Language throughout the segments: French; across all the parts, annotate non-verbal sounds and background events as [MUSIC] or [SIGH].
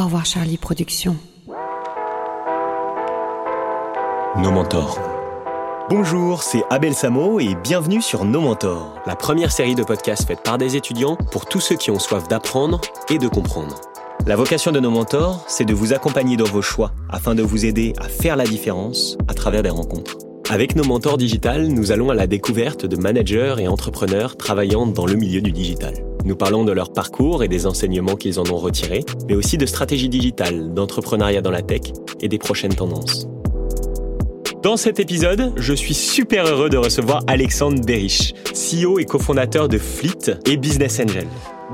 Au revoir Charlie Productions. Nos mentors. Bonjour, c'est Abel Samo et bienvenue sur Nos Mentors, la première série de podcasts faite par des étudiants pour tous ceux qui ont soif d'apprendre et de comprendre. La vocation de Nos Mentors, c'est de vous accompagner dans vos choix afin de vous aider à faire la différence à travers des rencontres. Avec nos mentors digital, nous allons à la découverte de managers et entrepreneurs travaillant dans le milieu du digital. Nous parlons de leur parcours et des enseignements qu'ils en ont retirés, mais aussi de stratégie digitale, d'entrepreneuriat dans la tech et des prochaines tendances. Dans cet épisode, je suis super heureux de recevoir Alexandre Berich, CEO et cofondateur de Fleet et Business Angel.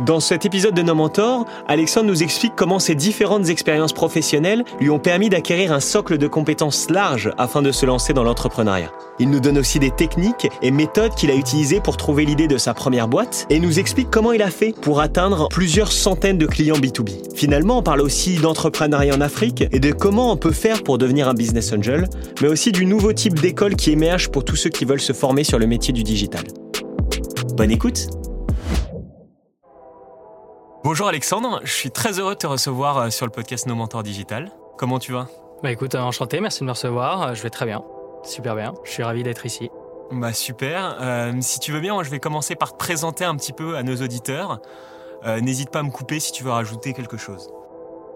Dans cet épisode de Nos Mentors, Alexandre nous explique comment ses différentes expériences professionnelles lui ont permis d'acquérir un socle de compétences large afin de se lancer dans l'entrepreneuriat. Il nous donne aussi des techniques et méthodes qu'il a utilisées pour trouver l'idée de sa première boîte et nous explique comment il a fait pour atteindre plusieurs centaines de clients B2B. Finalement, on parle aussi d'entrepreneuriat en Afrique et de comment on peut faire pour devenir un business angel, mais aussi du nouveau type d'école qui émerge pour tous ceux qui veulent se former sur le métier du digital. Bonne écoute Bonjour Alexandre, je suis très heureux de te recevoir euh, sur le podcast Nos Mentors Digital. Comment tu vas? Bah écoute, euh, enchanté, merci de me recevoir. Euh, je vais très bien, super bien. Je suis ravi d'être ici. Bah super. si tu veux bien, moi, je vais commencer par te présenter un petit peu à nos auditeurs. N'hésite pas à me couper si tu veux rajouter quelque chose.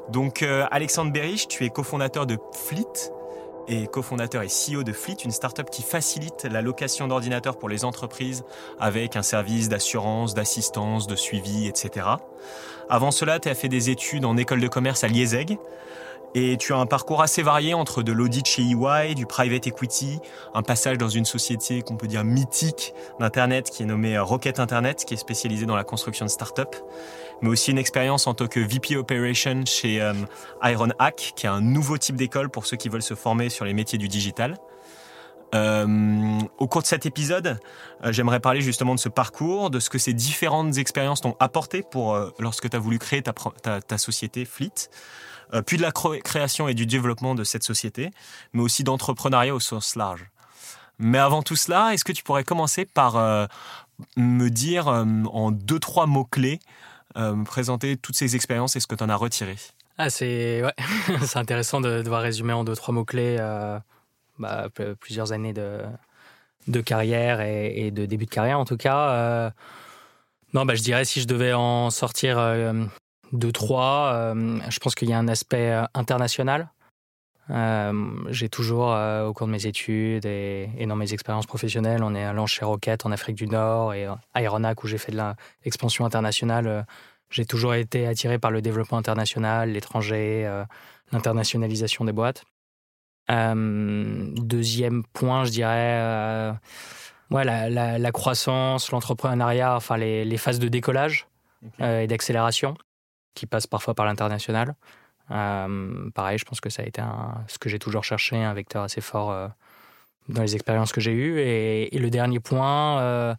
Donc Alexandre Berich, tu es cofondateur de Fleet, et cofondateur et CEO de Fleet, une startup qui facilite la location d'ordinateurs pour les entreprises avec un service d'assurance, d'assistance, de suivi, etc. Avant cela, tu as fait des études en école de commerce à Liezeg. Et tu as un parcours assez varié entre de l'audit chez EY, du private equity, un passage dans une société qu'on peut dire mythique d'Internet qui est nommée Rocket Internet, qui est spécialisée dans la construction de start-up, mais aussi une expérience en tant que VP Operation chez euh, Iron Hack, qui est un nouveau type d'école pour ceux qui veulent se former sur les métiers du digital. Euh, au cours de cet épisode, euh, j'aimerais parler justement de ce parcours, de ce que ces différentes expériences t'ont apporté pour lorsque tu as voulu créer ta, ta, ta société Fleet. Euh, puis de la création et du développement de cette société, mais aussi d'entrepreneuriat au sens large. Mais avant tout cela, est-ce que tu pourrais commencer par euh, me dire euh, en deux, trois mots-clés, me présenter toutes ces expériences et ce que tu en as retiré? Ah, C'est ouais. [LAUGHS] intéressant de devoir résumer en deux, trois mots-clés bah, plusieurs années de, de carrière et, de début de carrière en tout cas. non, bah, je dirais si je devais en sortir deux, trois. Euh, je pense qu'il y a un aspect euh, international. Euh, j'ai toujours, au cours de mes études et, dans mes expériences professionnelles, on est allant chez Rocket en Afrique du Nord et à Ironac où j'ai fait de l'expansion internationale. j'ai toujours été attiré par le développement international, l'étranger, l'internationalisation des boîtes. deuxième point, je dirais, ouais, la, croissance, l'entrepreneuriat, enfin les, phases de décollage et d'accélération qui passe parfois par l'international. Euh, pareil, je pense que ça a été ce que j'ai toujours cherché, un vecteur assez fort euh, dans les expériences que j'ai eues. Et, le dernier point, euh,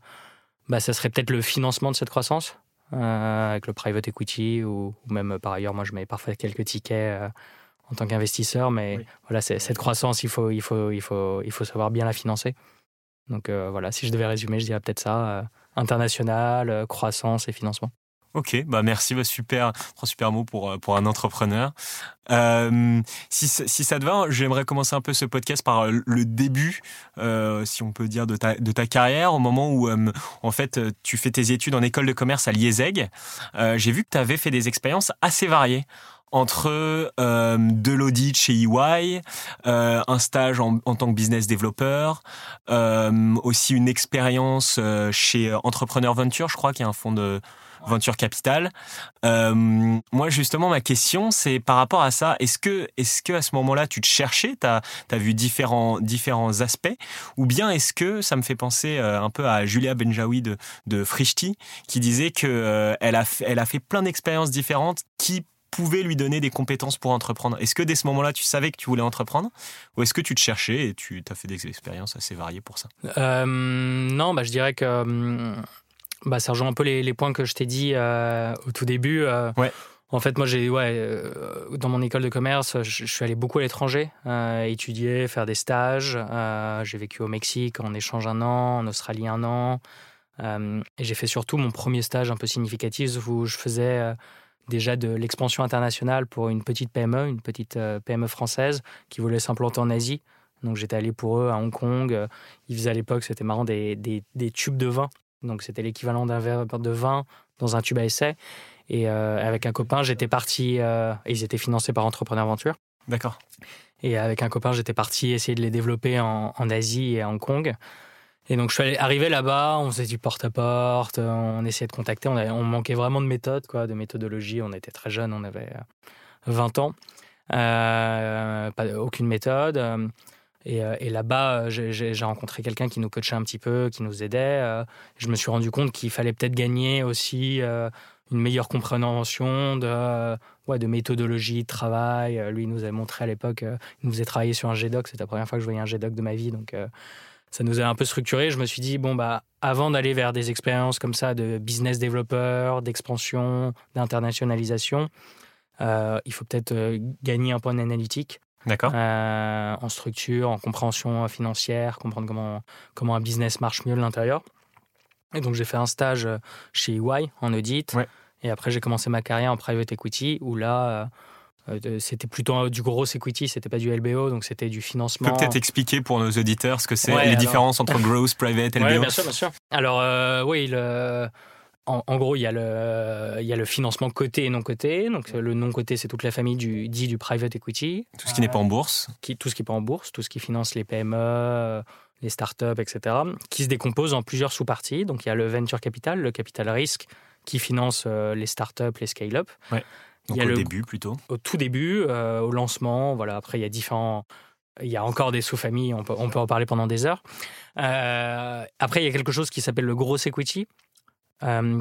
bah, ça serait peut-être le financement de cette croissance, avec le private equity, ou, même par ailleurs, moi je mets parfois quelques tickets en tant qu'investisseur, mais voilà, cette croissance, il faut, il, faut, il, faut, il faut savoir bien la financer. Donc voilà, si je devais résumer, je dirais peut-être ça, international, croissance et financement. Ok, bah merci, bah super, trois super mots pour, euh, pour un entrepreneur. Euh, si, si ça te va, j'aimerais commencer un peu ce podcast par euh, le début, euh, si on peut dire, de ta, de ta carrière, au moment où euh, en fait tu fais tes études en école de commerce à Liezeg. J'ai vu que tu avais fait des expériences assez variées entre euh, de l'audit chez EY, euh, un stage en, en, tant que business développeur, euh, aussi une expérience chez Entrepreneur Venture, je crois, qui est un fonds de Venture Capital. Euh, moi, justement, ma question, c'est par rapport à ça. Est-ce que, est-ce que à ce moment-là, tu te cherchais, tu as, vu différents, différents aspects, ou bien est-ce que ça me fait penser euh, un peu à Julia Benjaoui de, de Frishti, qui disait que euh, elle a, elle a fait plein d'expériences différentes qui pouvaient lui donner des compétences pour entreprendre. Est-ce que dès ce moment-là, tu savais que tu voulais entreprendre Ou est-ce que tu te cherchais et tu as fait des expériences assez variées pour ça? Non, bah, je dirais que hum, bah, ça rejoint un peu les, points que je t'ai dit euh, au tout début. Euh. ouais. En fait, moi, j'ai, ouais, euh, dans mon école de commerce, je, suis allé beaucoup à l'étranger, étudier, faire des stages. j'ai vécu au Mexique en échange un an, en Australie un an. et j'ai fait surtout mon premier stage un peu significatif où je faisais déjà de l'expansion internationale pour une petite PME, une petite PME française qui voulait s'implanter en Asie. Donc j'étais allé pour eux à Hong Kong. Ils faisaient à l'époque, c'était marrant, des, des, tubes de vin. Donc c'était l'équivalent d'un verre de vin dans un tube à essai. Et avec un copain, j'étais parti. ils étaient financés par Entrepreneur Venture. D'accord. Et avec un copain, j'étais parti essayer de les développer en, en, Asie et à Hong Kong. Et donc, je suis arrivé là-bas, on faisait du porte-à-porte, on essayait de contacter, on, on, manquait vraiment de méthode, quoi, de méthodologie. On était très jeunes, on avait 20 ans. Euh, pas, aucune méthode. Et, et là-bas, j'ai rencontré quelqu'un qui nous coachait un petit peu, qui nous aidait. Je me suis rendu compte qu'il fallait peut-être gagner aussi une meilleure compréhension de, ouais, de méthodologie, de travail. Euh, lui, il nous a montré à l'époque, euh, il nous faisait travailler sur un GDoc. C'était la première fois que je voyais un GDoc de ma vie. Donc, euh, ça nous a un peu structuré. Je me suis dit, bon, bah, avant d'aller vers des expériences comme ça de business développeur, d'expansion, d'internationalisation, il faut peut-être gagner un point analytique. D'accord. en structure, en compréhension financière, comprendre comment, comment un business marche mieux de l'intérieur. Et donc j'ai fait un stage chez EY en audit. Ouais. Et après, j'ai commencé ma carrière en private equity, où là, euh, euh, c'était plutôt du gros equity, c'était pas du LBO, donc c'était du financement. Tu peux peut-être expliquer pour nos auditeurs ce que c'est, les différences entre growth, private, LBO Oui, bien sûr, bien sûr. Alors, euh, oui, le, en, gros, il y, a le, il y a le financement coté et non coté. Donc, le non coté, c'est toute la famille du, dit du private equity. Tout ce qui n'est pas en bourse. Qui, tout ce qui n'est pas en bourse, tout ce qui finance les PME, les startups, etc., qui se décompose en plusieurs sous-parties. Donc, il y a le venture capital, le capital risque, qui finance euh, les startups, les scale-up. Ouais. Donc il y a au début plutôt Au tout début, euh, au lancement. Voilà. Après, il y a différents. Il y a encore des sous-familles, on peut, on peut en parler pendant des heures. Euh, après, il y a quelque chose qui s'appelle le gros equity,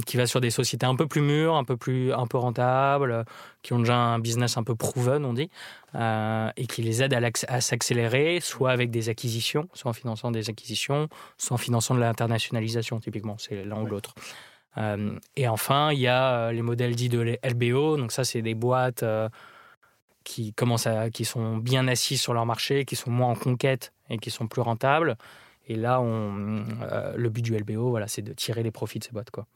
qui va sur des sociétés un peu plus mûres, un peu plus un peu rentables, qui ont déjà un business un peu proven, on dit, et qui les aide à, s'accélérer, soit avec des acquisitions, soit en finançant des acquisitions, soit en finançant de l'internationalisation, typiquement, c'est l'un ou l'autre. Euh, et enfin, il y a euh, les modèles dits de LBO. Donc ça, c'est des boîtes euh, qui commencent à, qui sont bien assises sur leur marché, qui sont moins en conquête et qui sont plus rentables. Et là, on, le but du LBO, voilà, c'est de tirer les profits de ces boîtes, quoi.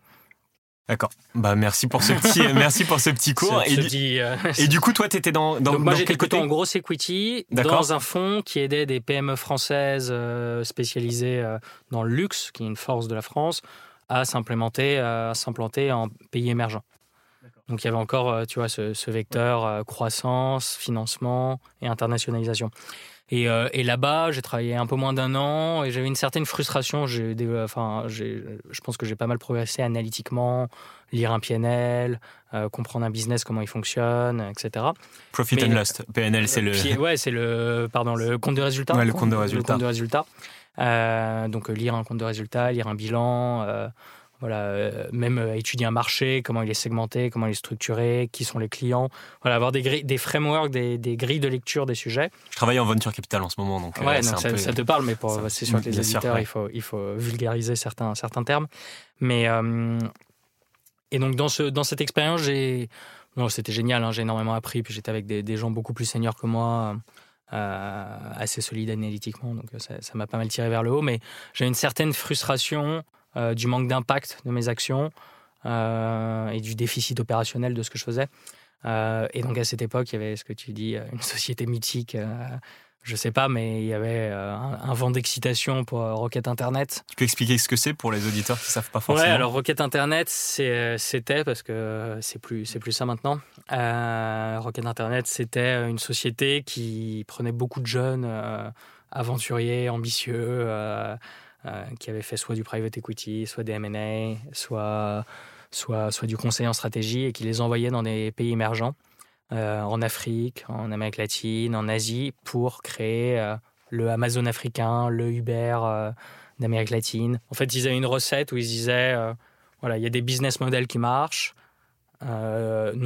D'accord. Bah merci pour ce [LAUGHS] petit merci pour ce petit cours. et, du, [LAUGHS] et, du, coup toi tu étais dans dans, Donc moi j'étais plutôt en gros equity dans un fonds qui aidait des PME françaises spécialisées dans le luxe qui est une force de la France à s'implémenter, à s'implanter en pays émergents. Donc il y avait encore, euh, tu vois, ce, vecteur euh, croissance, financement et internationalisation. Et, euh, et là-bas, j'ai travaillé un peu moins d'un an et j'avais une certaine frustration. J'ai, enfin, je pense que j'ai pas mal progressé analytiquement, lire un PNL, comprendre un business, comment il fonctionne, etc. Profit and loss. PNL, c'est le. Ouais, c'est le, pardon, le compte de résultat. Ouais, le compte de résultat. Le compte de résultat. Euh, donc euh, lire un compte de résultat, lire un bilan, euh, voilà, même étudier un marché, comment il est segmenté, comment il est structuré, qui sont les clients, voilà, avoir des, des frameworks, des, des, grilles de lecture des sujets. Je travaille en venture capital en ce moment, donc, ouais, ça, te parle, mais c'est sûr que les éditeurs, il, faut, il faut vulgariser certains, certains termes. Mais, et donc dans, ce, dans cette expérience, j'ai... Bon, c'était génial, hein, j'ai énormément appris, puis j'étais avec des, des, gens beaucoup plus seniors que moi. Euh, assez solide analytiquement, donc euh, ça m'a pas mal tiré vers le haut, mais j'ai une certaine frustration euh, du manque d'impact de mes actions et du déficit opérationnel de ce que je faisais. et donc à cette époque, il y avait ce que tu dis, une société mythique je sais pas, mais il y avait euh, un, vent d'excitation pour euh, Rocket Internet. Tu peux expliquer ce que c'est pour les auditeurs qui savent pas forcément Ouais, alors Rocket Internet, euh, c'était parce que c'est plus c'est plus ça maintenant. Rocket Internet, c'était une société qui prenait beaucoup de jeunes aventuriers, ambitieux, qui avaient fait soit du private equity, soit des M&A, soit soit soit du conseil en stratégie et qui les envoyait dans des pays émergents. Euh, en Afrique, en Amérique latine, en Asie, pour créer euh, le Amazon africain, le Uber euh, d'Amérique latine. En fait, ils avaient une recette où ils disaient, voilà, il y a des business models qui marchent. nous,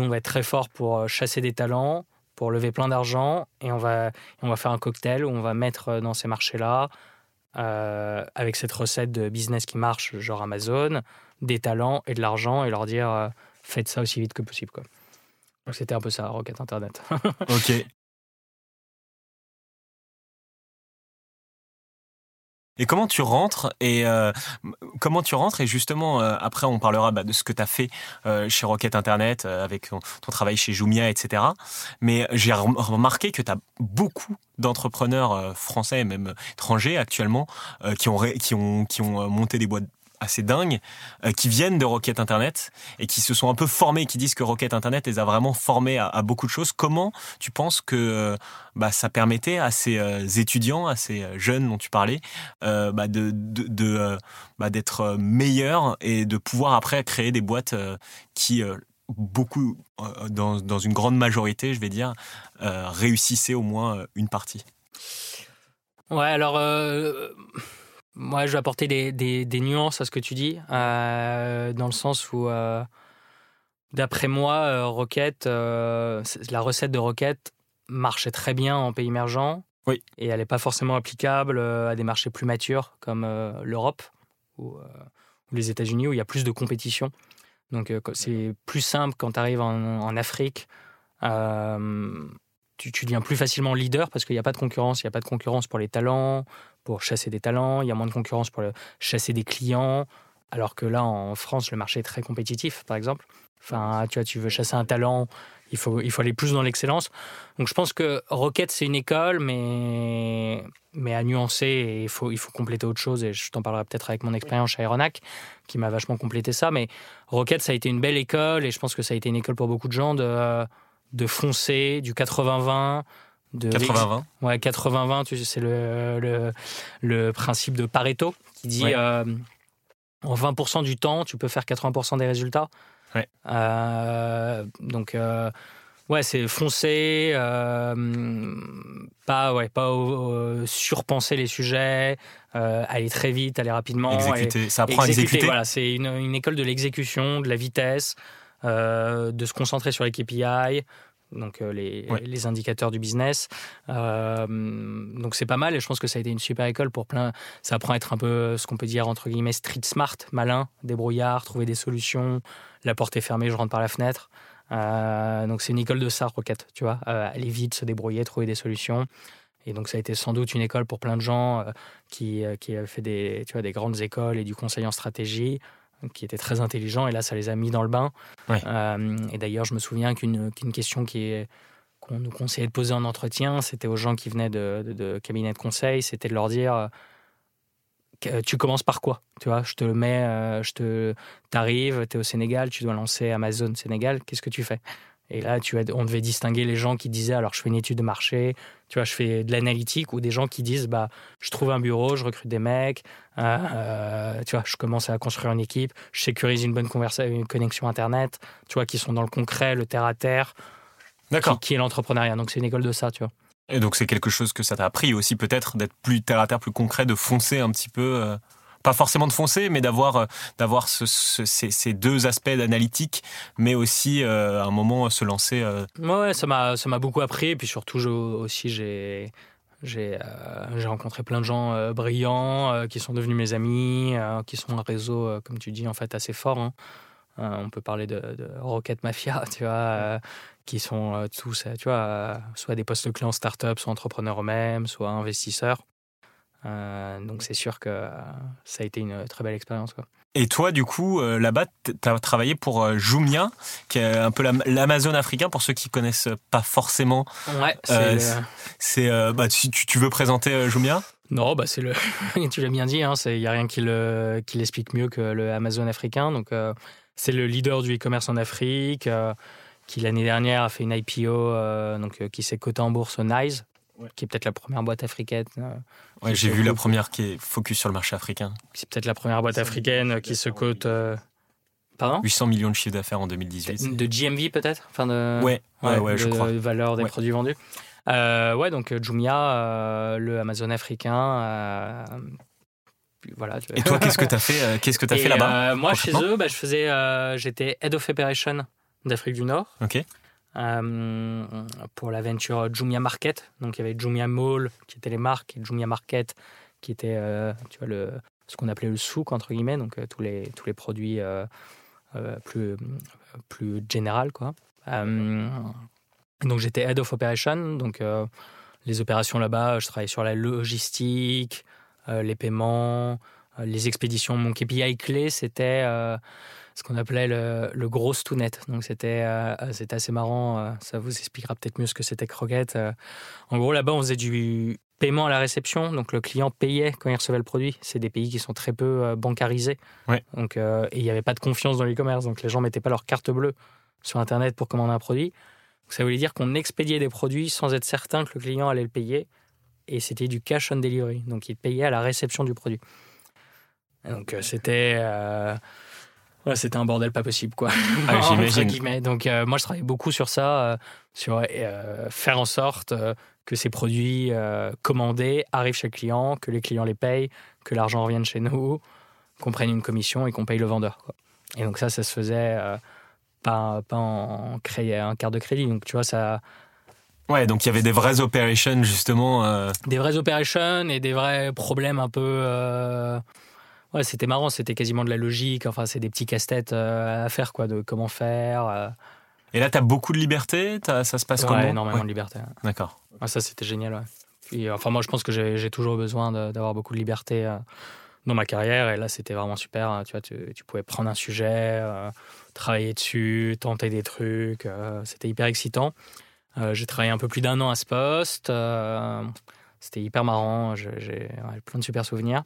on va être très fort pour chasser des talents, pour lever plein d'argent, et on va, on va faire un cocktail où on va mettre dans ces marchés-là, avec cette recette de business qui marche, genre Amazon, des talents et de l'argent, et leur dire, faites ça aussi vite que possible. Quoi. Donc c'était un peu ça, Rocket Internet. ok. Et comment tu rentres et euh, comment tu rentres et justement euh, après on parlera bah, de ce que tu as fait euh, chez Rocket Internet avec ton, travail chez Jumia etc. Mais j'ai remarqué que tu as beaucoup d'entrepreneurs français et même étrangers actuellement qui ont qui ont qui ont monté des boîtes assez dingues euh, qui viennent de Rocket Internet et qui se sont un peu formés, qui disent que Rocket Internet les a vraiment formés à, beaucoup de choses. Comment tu penses que euh, bah, ça permettait à ces euh, étudiants, à ces jeunes dont tu parlais, bah, de, bah, d'être meilleurs et de pouvoir après créer des boîtes qui beaucoup, dans, dans, une grande majorité, je vais dire, réussissaient au moins une partie? Ouais, alors moi, je vais apporter des, des, nuances à ce que tu dis, euh, dans le sens où, euh, d'après moi, euh, Rocket, la recette de Rocket marchait très bien en pays émergents. Oui. Et elle n'est pas forcément applicable à des marchés plus matures comme l'Europe ou, les États-Unis où il y a plus de compétition. Donc, c'est plus simple quand tu arrives en, en Afrique tu, tu, deviens plus facilement leader parce qu'il n'y a pas de concurrence. Il n'y a pas de concurrence pour les talents, pour chasser des talents. Il y a moins de concurrence pour chasser des clients. Alors que là, en France, le marché est très compétitif, par exemple. Enfin, tu vois, tu veux chasser un talent, il faut, il faut aller plus dans l'excellence. Donc, je pense que Rocket, c'est une école, mais, mais à nuancer, et il faut, il faut compléter autre chose. Et je t'en parlerai peut-être avec mon expérience chez Aeronac, qui m'a vachement complété ça. Mais Rocket, ça a été une belle école, et je pense que ça a été une école pour beaucoup de gens de de foncer, du 80-20. De 80-20 Ouais, 80-20, c'est le, le, principe de Pareto qui dit euh, en 20% du temps, tu peux faire 80% des résultats. Ouais. Euh, donc, euh, ouais, c'est foncer, pas, ouais, pas surpenser les sujets, aller très vite, aller rapidement. Exécuter, ça apprend à exécuter. Voilà, c'est une, une, école de l'exécution, de la vitesse. De se concentrer sur les KPI, donc euh, les, les, indicateurs du business. Euh, donc c'est pas mal et je pense que ça a été une super école pour plein. Ça apprend à être un peu ce qu'on peut dire entre guillemets street smart, malin, débrouillard, trouver des solutions. La porte est fermée, je rentre par la fenêtre. donc c'est une école de ça, Rocket, tu vois. aller vite, se débrouiller, trouver des solutions. Et donc ça a été sans doute une école pour plein de gens qui, qui avaient fait des, tu vois, des grandes écoles et du conseil en stratégie qui était très intelligent, et là, ça les a mis dans le bain. Euh, et d'ailleurs, je me souviens qu'une question qui qu'on nous conseillait de poser en entretien, c'était aux gens qui venaient de, de, cabinets de conseil, c'était de leur dire euh, tu commences par quoi? Tu vois, je te le mets, euh, je te, t'arrives, tu es au Sénégal, tu dois lancer Amazon Sénégal, qu'est-ce que tu fais? Et là, tu on devait distinguer les gens qui disaient alors je fais une étude de marché, tu vois, je fais de l'analytique, ou des gens qui disent bah je trouve un bureau, je recrute des mecs, euh, euh, tu vois, je commence à construire une équipe, je sécurise une bonne une connexion internet, tu vois, qui sont dans le concret, le terre à terre. D'accord. Qui, est l'entrepreneuriat. Donc c'est une école de ça, tu vois. Et donc c'est quelque chose que ça t'a appris aussi peut-être d'être plus terre à terre, plus concret, de foncer un petit peu. Euh, pas forcément de foncer, mais d'avoir euh, d'avoir ces, deux aspects d'analytique, mais aussi euh, à un moment se lancer. Euh. Ouais, ça m'a ça m'a beaucoup appris, et puis surtout aussi j'ai j'ai rencontré plein de gens brillants qui sont devenus mes amis, qui sont un réseau, comme tu dis, en fait assez fort. Hein. on peut parler de, Rocket Mafia, [LAUGHS] tu vois, qui sont tous, tu vois, soit des postes clés en start-up, soit entrepreneurs eux-mêmes, soit investisseurs. Euh, donc c'est sûr que euh, ça a été une très belle expérience. Et toi, du coup, euh, là-bas, tu as travaillé pour Jumia, qui est un peu l'Amazon africain, pour ceux qui connaissent pas forcément. Ouais, c'est. bah, tu, tu, veux présenter Jumia? Non, bah, c'est le. [LAUGHS] tu l'as bien dit, il hein, n'y a rien qui l'explique mieux que le Amazon africain. Donc, c'est le leader du e-commerce en Afrique, qui l'année dernière a fait une IPO, donc, qui s'est coté en bourse au NICE, qui est peut-être la première boîte africaine. Euh, ouais, j'ai vu la première qui est focus sur le marché africain. C'est peut-être la première boîte africaine qui se cote. Euh, pardon? 800 millions de chiffre d'affaires en 2018. De GMV peut-être? Enfin de... Ouais, ouais, ouais, je crois. valeur des produits vendus. Euh, ouais, donc Jumia, le Amazon africain. voilà. Et toi, qu'est-ce que [LAUGHS] tu as fait Qu'est-ce que fait là-bas Moi, chez eux, bah, je faisais, j'étais head of operation d'Afrique du Nord. Ok. Euh, pour l'aventure Jumia Market. Donc il y avait Jumia Mall qui était les marques et Jumia Market qui était euh, tu vois, le, ce qu'on appelait le souk entre guillemets, donc euh, tous, les, tous les produits plus, plus général quoi. donc j'étais head of operation, donc les opérations là-bas, je travaillais sur la logistique, les paiements, les expéditions. Mon KPI clé, c'était ce qu'on appelait le, le gros to net. Donc c'était c'était assez marrant. ça vous expliquera peut-être mieux ce que c'était Croquette. en gros, là-bas, on faisait du paiement à la réception. Donc le client payait quand il recevait le produit. C'est des pays qui sont très peu bancarisés. Donc et il n'y avait pas de confiance dans l'e-commerce. Donc les gens mettaient pas leur carte bleue sur Internet pour commander un produit. ça voulait dire qu'on expédiait des produits sans être certain que le client allait le payer. Et c'était du cash on delivery. Donc il payait à la réception du produit. Donc euh, c'était. Euh, c'était un bordel pas possible, quoi. [LAUGHS] Ah, j'imagine. Donc, euh, moi, je travaillais beaucoup sur ça, sur faire en sorte que ces produits commandés arrivent chez le client, que les clients les payent, que l'argent revienne chez nous, qu'on prenne une commission et qu'on paye le vendeur. Quoi. Et donc, ça, ça se faisait pas, pas en, créer un quart de crédit. Donc, tu vois, ça. Ouais, donc il y avait des vraies operations, justement. Euh. Des vraies operations et des vrais problèmes un peu. Euh, ouais, c'était marrant, c'était quasiment de la logique. Enfin, c'est des petits casse-têtes euh, à faire, quoi, de comment faire. Et là, tu as beaucoup de liberté Ça se passe ouais, comment énormément de liberté. D'accord. ça, c'était génial, ouais. enfin, moi, je pense que j'ai toujours besoin d'avoir beaucoup de liberté dans ma carrière. Et là, c'était vraiment super. Hein. Tu vois, tu, tu, pouvais prendre un sujet, euh, travailler dessus, tenter des trucs. Euh, c'était hyper excitant. Euh, j'ai travaillé un peu plus d'un an à ce poste. c'était hyper marrant. J'ai plein de super souvenirs.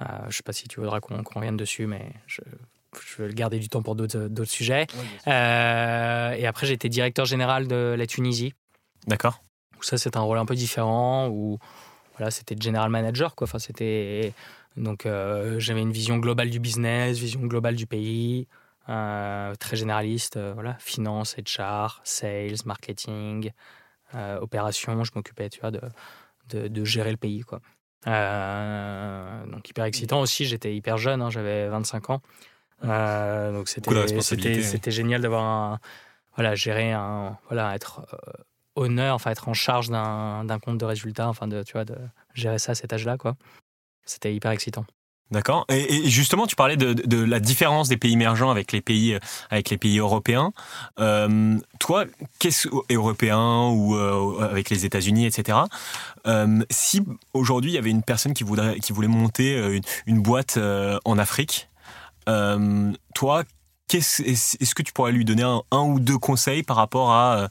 Je sais pas si tu voudras qu'on revienne dessus, mais je, je vais garder du temps pour d'autres sujets. et après, j'ai été directeur général de la Tunisie. D'accord. Ça, c'est un rôle un peu différent où voilà, c'était general manager. Quoi. Enfin, c'était donc euh, j'avais une vision globale du business, vision globale du pays, euh, très généraliste, euh, voilà, finance, HR, sales, marketing, opération. Je m'occupais, tu vois, de, de, gérer le pays, quoi. Donc hyper excitant aussi. J'étais hyper jeune, hein, j'avais 25 ans. donc c'était c'était génial d'avoir voilà gérer un voilà être honneur, enfin être en charge d'un compte de résultats, enfin de tu vois de gérer ça à cet âge-là quoi. C'était hyper excitant. D'accord. Et, justement, tu parlais de, la différence des pays émergents avec les pays, avec les pays européens. Euh, toi, qu'est-ce européen ou euh, avec les États-Unis, etc. Euh, si aujourd'hui il y avait une personne qui voudrait, qui voulait monter une, boîte en Afrique, toi, est-ce que tu pourrais lui donner un, ou deux conseils par rapport à,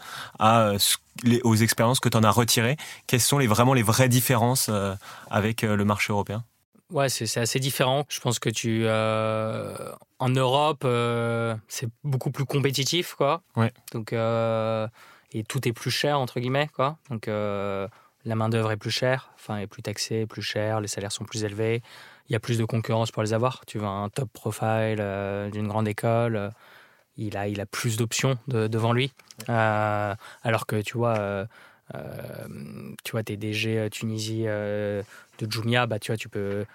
aux expériences que tu en as retirées? Quelles sont vraiment les vraies différences avec le marché européen? Ouais, c'est assez différent. Je pense que tu. Euh, en Europe, euh, c'est beaucoup plus compétitif, quoi. Ouais. Donc, euh, et tout est plus cher, entre guillemets, quoi. Donc, la main-d'œuvre est plus chère, enfin, est plus taxée, plus chère, les salaires sont plus élevés. Il y a plus de concurrence pour les avoir. Tu veux un top profile d'une grande école, il, a, il a plus d'options devant lui. alors que, tu vois. tu vois, t'es DG Tunisie de Jumia, bah, tu vois, tu peux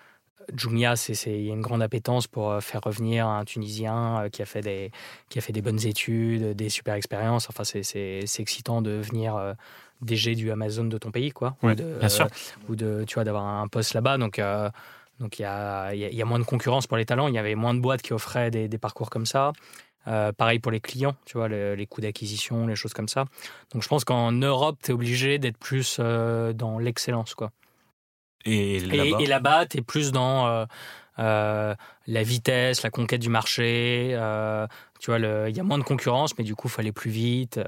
Jumia, il y a une grande appétence pour euh, faire revenir un Tunisien euh, qui a fait des, qui a fait des bonnes études, des super expériences. Enfin, c'est excitant de venir euh, DG du Amazon de ton pays, quoi. ou de, bien sûr. ou de, tu vois, d'avoir un poste là-bas. Donc, donc il y a, y a, moins de concurrence pour les talents. Il y avait moins de boîtes qui offraient des, des parcours comme ça. pareil pour les clients, tu vois, les coûts d'acquisition, les choses comme ça. Donc je pense qu'en Europe, tu es obligé d'être plus dans l'excellence, quoi. Et là-bas, et, là tu es plus dans euh, euh, la vitesse, la conquête du marché. Euh, tu vois, il y a moins de concurrence, mais du coup, il aller plus vite.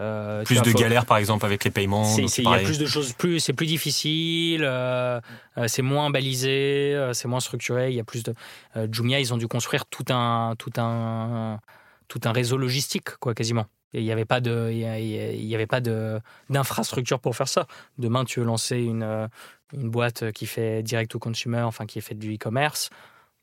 plus de galères, par exemple, avec les paiements. Il y a plus de choses, plus, c'est plus difficile, c'est moins balisé, c'est moins structuré. Il y a plus de. Jumia, ils ont dû construire tout un, tout un, tout un réseau logistique, quoi, quasiment. Il n'y avait pas de, il y avait pas de d'infrastructure pour faire ça. Demain, tu veux lancer une une boîte qui fait direct au consumer, enfin qui fait du e-commerce.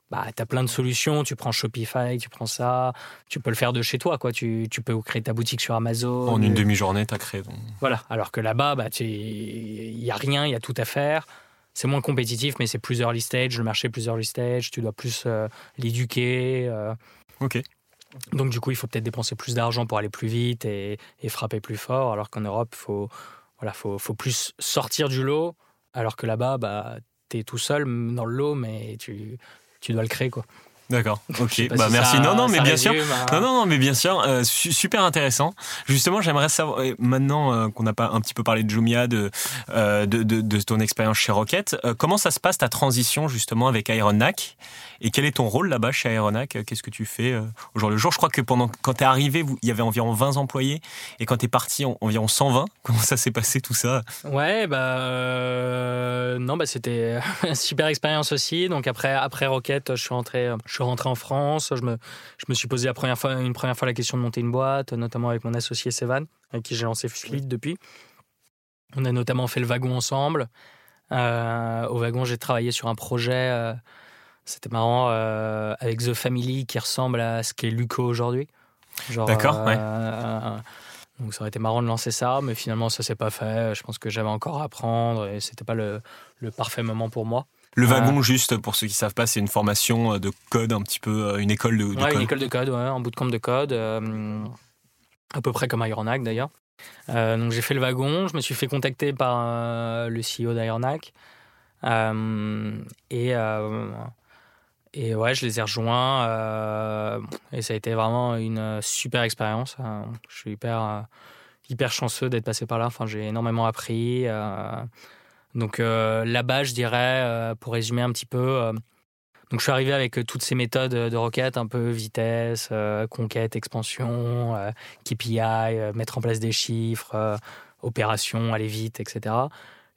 Bah, tu as plein de solutions, tu prends Shopify, tu prends ça, tu peux le faire de chez toi, quoi. Tu, tu peux créer ta boutique sur Amazon. En une demi-journée, tu as créé. Voilà, alors que là-bas, bah, il n'y a rien, il y a tout à faire. C'est moins compétitif, mais c'est plus early stage, le marché est plus early stage, tu dois plus euh, l'éduquer. Euh. Ok. Donc du coup, il faut peut-être dépenser plus d'argent pour aller plus vite et, frapper plus fort, alors qu'en Europe, faut, voilà, faut, faut, plus sortir du lot, alors que là-bas, bah, tu es tout seul dans le lot, mais tu, tu dois le créer. Quoi. D'accord. Ok. Bah merci. non non mais bien sûr. Hein. Non non non mais bien sûr. Euh, super intéressant. Justement, j'aimerais savoir maintenant euh, qu'on n'a pas un petit peu parlé de Jumia, de de, de, de, ton expérience chez Rocket, comment ça se passe ta transition justement avec Ironhack et quel est ton rôle là-bas chez Aeronac Qu'est-ce que tu fais euh, au jour le jour? Je crois que pendant quand tu es arrivé, il y avait environ 20 employés et quand tu es parti, environ 120. [LAUGHS] Comment ça s'est passé tout ça? Ouais, bah euh, non, bah c'était [LAUGHS] une super expérience aussi. Donc après après Rocket, je suis rentré je suis rentré en France, je me je me suis posé la première fois une première fois la question de monter une boîte, notamment avec mon associé Sevan avec qui j'ai lancé Fleet depuis. On a notamment fait le wagon ensemble. Euh, au wagon, j'ai travaillé sur un projet c'était marrant euh, avec The Family qui ressemble à ce qu'est Luco aujourd'hui. D'accord, ouais. Euh, donc ça aurait été marrant de lancer ça, mais finalement ça s'est pas fait. Je pense que j'avais encore à apprendre et c'était pas le, le, parfait moment pour moi. Le euh, wagon, juste pour ceux qui savent pas, c'est une formation de code un petit peu, une école de, de ouais, code. une école de code, ouais, un bootcamp de code, à peu près comme Ironhack d'ailleurs. donc j'ai fait le wagon, je me suis fait contacter par le CEO d'Ironhack et et ouais, je les ai rejoints euh, et ça a été vraiment une super expérience. Hein. Je suis hyper, euh, hyper chanceux d'être passé par là. Enfin, j'ai énormément appris. Euh. donc là-bas, je dirais, pour résumer un petit peu, donc je suis arrivé avec toutes ces méthodes de requête, un peu vitesse, conquête, expansion, KPI, mettre en place des chiffres, opération, aller vite, etc.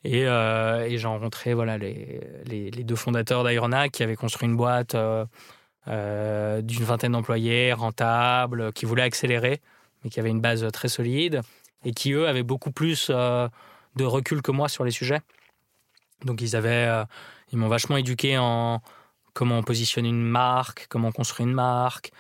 Euh, et, j'ai rencontré voilà, les, deux fondateurs d'Ironac qui avaient construit une boîte euh, euh, d'une vingtaine d'employés, rentable, qui voulaient accélérer, mais qui avait une base très solide et qui, eux, avaient beaucoup plus de recul que moi sur les sujets. Donc, ils, avaient, ils m'ont vachement éduqué en comment positionner une marque, comment construire une marque,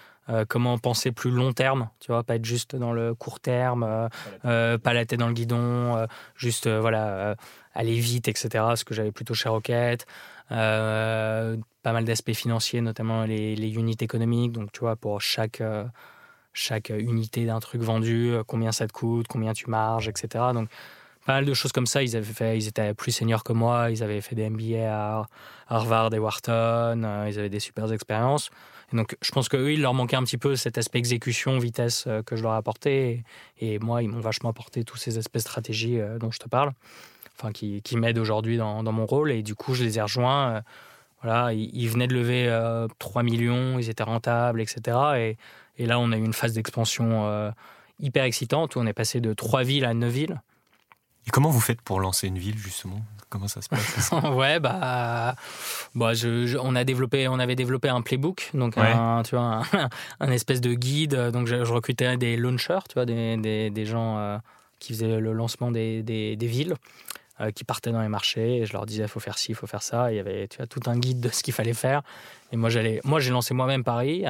comment penser plus long terme, tu vois, pas être juste dans le court terme, pas la tête dans le guidon, juste voilà aller vite, etc. Ce que j'avais plutôt chez Rocket. Euh, pas mal d'aspects financiers, notamment les, les, unités économiques. Donc, tu vois, pour chaque, euh, chaque unité d'un truc vendu, euh, combien ça te coûte, combien tu marges, etc. Donc, pas mal de choses comme ça. Ils, avaient fait, ils étaient plus seniors que moi. Ils avaient fait des MBA à Harvard et Wharton. Ils avaient des super expériences. Donc, je pense qu'eux, il leur manquait un petit peu cet aspect exécution, vitesse que je leur ai apporté. Et, et moi, ils m'ont vachement apporté tous ces aspects stratégie dont je te parle enfin, qui, m'aident aujourd'hui dans, mon rôle. Et du coup, je les ai rejoints. Euh, voilà, ils, venaient de lever 3 euh, millions, ils étaient rentables, etc. Et, et là, on a eu une phase d'expansion euh, hyper excitante où on est passé de 3 villes à 9 villes. Et comment vous faites pour lancer une ville, justement? Comment ça se passe? [LAUGHS] Ouais, bah, bah je, on a développé, on avait développé un playbook, donc un, tu vois, [LAUGHS] un, espèce de guide. Donc je, recrutais des launchers, tu vois, des, des, des gens qui faisaient le lancement des, des villes. Euh, qui partaient dans les marchés et je leur disais faut faire ci, faut faire ça. il y avait tout un guide de ce qu'il fallait faire. Et moi, j'allais, moi j'ai lancé moi-même Paris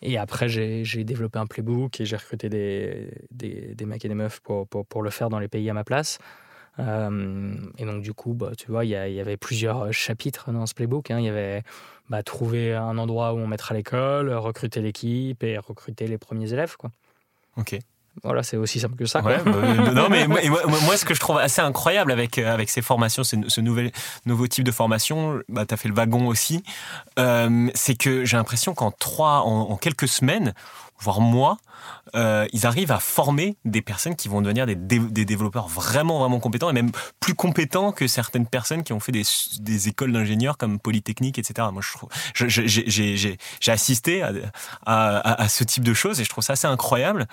et après j'ai, développé un playbook et j'ai recruté des, mecs et des meufs pour, le faire dans les pays à ma place. Euh, et donc du coup, bah, tu vois, il y, avait plusieurs chapitres dans ce playbook. Hein. Il y avait bah, trouver un endroit où on mettra l'école, recruter l'équipe et recruter les premiers élèves. Quoi. Ok. Voilà, c'est aussi simple que ça. Ouais, bah, [LAUGHS] non, mais moi, ce que je trouve assez incroyable avec, euh, avec ces formations, ce nouvel, nouveau type de formation, bah, tu as fait le wagon aussi, euh, c'est que j'ai l'impression qu'en trois, en, quelques semaines, voire mois, euh, ils arrivent à former des personnes qui vont devenir des, développeurs vraiment, vraiment compétents et même plus compétents que certaines personnes qui ont fait des, écoles d'ingénieurs comme Polytechnique, etc. Moi, j'ai assisté à, ce type de choses et je trouve ça assez incroyable.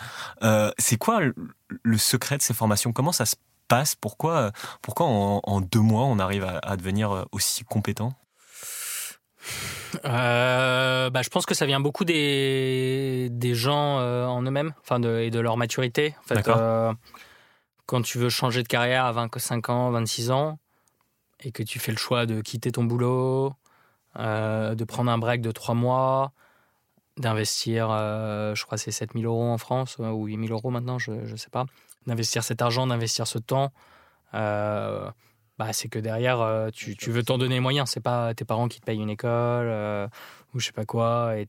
Euh, c'est quoi le, secret de ces formations? Comment ça se passe? Pourquoi, pourquoi en, en, deux mois on arrive à, à devenir aussi compétent euh, bah, je pense que ça vient beaucoup des, des gens euh, en eux-mêmes enfin de, et de leur maturité. En fait, euh, quand tu veux changer de carrière à 25 ans, 26 ans, et que tu fais le choix de quitter ton boulot, de prendre un break de 3 mois, d'investir, je crois c'est 7000 euros en France, ou 8000 euros maintenant, je ne sais pas, d'investir cet argent, d'investir ce temps bah, c'est que derrière, euh, tu, tu, veux t'en donner les moyens. C'est pas tes parents qui te payent une école euh, ou je sais pas quoi. Et,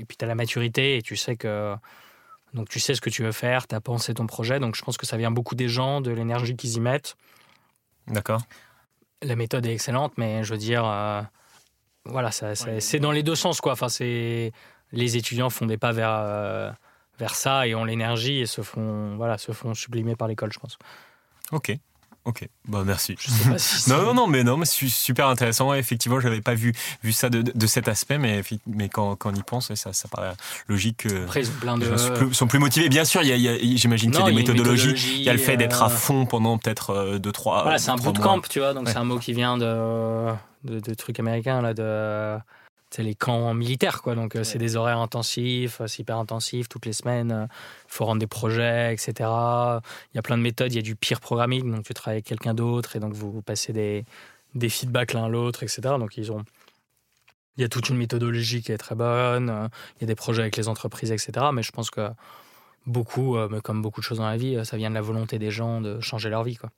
et puis tu as la maturité et tu sais que. Donc tu sais ce que tu veux faire, tu as pensé ton projet. Donc je pense que ça vient beaucoup des gens, de l'énergie qu'ils y mettent. D'accord. La méthode est excellente, mais je veux dire, euh, voilà, ça, c'est dans les deux sens, quoi. Enfin, c'est les étudiants font des pas vers vers ça et ont l'énergie et se font voilà se font sublimer par l'école, je pense. Ok. Ok, bah merci. [LAUGHS] non, non, non, mais non, mais super intéressant. Effectivement, j'avais pas vu vu ça de, de, cet aspect, mais mais quand, quand on y pense, ça, ça paraît logique. Que Après, ils plein de... sont, plus, motivés. Bien sûr, j'imagine qu'il y a des méthodologies. il y a le fait d'être à euh, fond pendant peut-être 2 euh, trois. Voilà, c'est un bootcamp, tu vois. Donc c'est un mot qui vient de, de, de trucs américains là de c'est les camps militaires, quoi. Donc, euh, c'est des horaires intensifs, euh, c'est hyper intensif, toutes les semaines. Il euh, faut rendre des projets, etc. Il y a plein de méthodes. Il y a du peer programming, donc tu travailles avec quelqu'un d'autre et donc vous, passez des, des feedbacks l'un à l'autre, etc. Donc, ils ont. Il y a toute une méthodologie qui est très bonne. Il y a des projets avec les entreprises, etc. Mais je pense que beaucoup, comme beaucoup de choses dans la vie, ça vient de la volonté des gens de changer leur vie, quoi.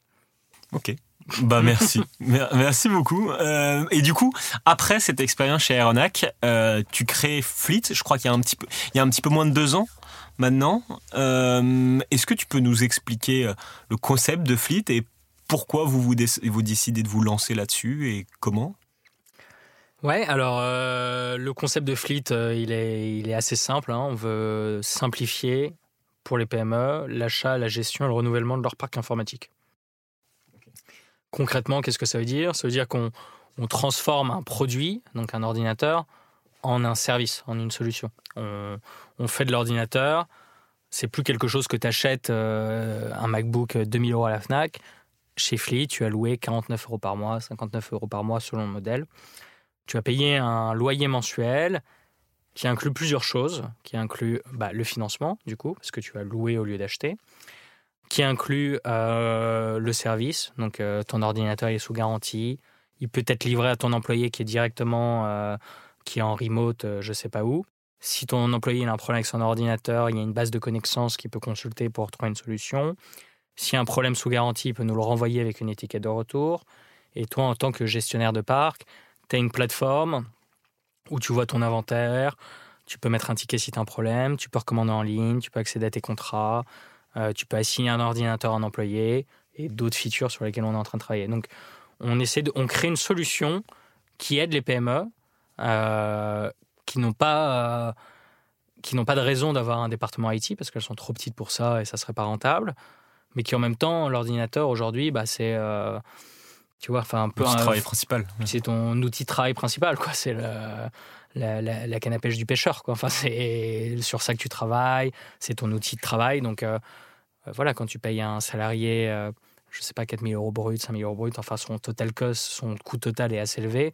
Ok. Bah merci, [LAUGHS] merci beaucoup. Euh, et du coup, après cette expérience chez Aeronac, euh, tu crées Fleet. Je crois qu'il y a un petit peu, y a un petit peu moins de deux ans maintenant. Euh, est-ce que tu peux nous expliquer le concept de Fleet et pourquoi vous vous, vous décidez de vous lancer là-dessus et comment? Ouais, alors le concept de Fleet, il est, il est assez simple. Hein. On veut simplifier pour les PME l'achat, la gestion et le renouvellement de leur parc informatique. Concrètement, qu'est-ce que ça veut dire? Ça veut dire qu'on transforme un produit, donc un ordinateur, en un service, en une solution. On, fait de l'ordinateur, c'est plus quelque chose que tu achètes euh, un MacBook 2000 euros à la Fnac. Chez Fleet, tu as loué 49 euros par mois, 59 euros par mois selon le modèle. Tu as payé un loyer mensuel qui inclut plusieurs choses, qui inclut bah, le financement, du coup, parce que tu as loué au lieu d'acheter qui inclut euh, le service. Donc, euh, ton ordinateur est sous garantie. Il peut être livré à ton employé qui est directement, euh, qui est en remote, je ne sais pas où. Si ton employé a un problème avec son ordinateur, il y a une base de connaissances qu'il peut consulter pour trouver une solution. S'il y a un problème sous garantie, il peut nous le renvoyer avec une étiquette de retour. Et toi, en tant que gestionnaire de parc, tu as une plateforme où tu vois ton inventaire, tu peux mettre un ticket si tu as un problème, tu peux recommander en ligne, tu peux accéder à tes contrats, euh, tu peux assigner un ordinateur à un employé et d'autres features sur lesquelles on est en train de travailler. Donc, on, essaie de, on crée une solution qui aide les PME euh, qui n'ont pas, euh, qui n'ont pas de raison d'avoir un département IT parce qu'elles sont trop petites pour ça et ça serait pas rentable, mais qui en même temps, l'ordinateur aujourd'hui, bah, c'est tu vois, enfin un peu un travail principal. C'est ton outil de travail principal, quoi. C'est le, la, la, canne à pêche du pêcheur. Quoi. Enfin, c'est [LAUGHS] sur ça que tu travailles, c'est ton outil de travail. Donc euh, euh, voilà, quand tu payes un salarié, euh, je sais pas, 4 000 euros brut, 5 000 euros brut, enfin son total cost, son coût total est assez élevé.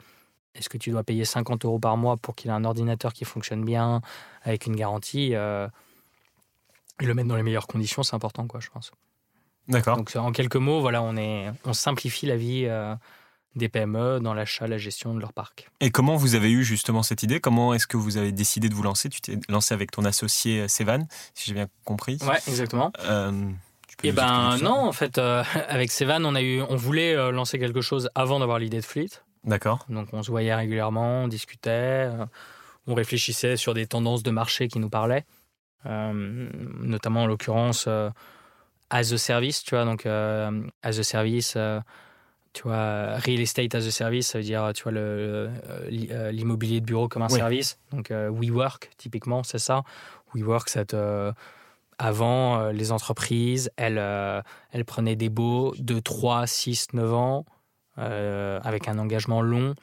Est-ce que tu dois payer 50 euros par mois pour qu'il ait un ordinateur qui fonctionne bien, avec une garantie et le mettre dans les meilleures conditions, c'est important, quoi, je pense. D'accord. Donc en quelques mots, voilà, on, est, on simplifie la vie des PME dans l'achat, la gestion de leur parc. Et comment vous avez eu justement cette idée? Comment est-ce que vous avez décidé de vous lancer? Tu t'es lancé avec ton associé euh, Sevan, si j'ai bien compris. Ouais, exactement. Euh, et eh ben non, en fait, euh, [LAUGHS] avec Sevan, on a eu, on voulait euh, lancer quelque chose avant d'avoir l'idée de Fleet. D'accord. Donc on se voyait régulièrement, on discutait, on réfléchissait sur des tendances de marché qui nous parlaient, notamment en l'occurrence as a service, tu vois, donc as a service tu vois, real estate as a service, ça veut dire, tu vois, euh, euh, l'immobilier de bureau comme un service. Donc, euh, WeWork, typiquement, c'est ça. WeWork, c'est avant, les entreprises, elles, elles prenaient des baux de 3, 6, 9 ans, avec un engagement long.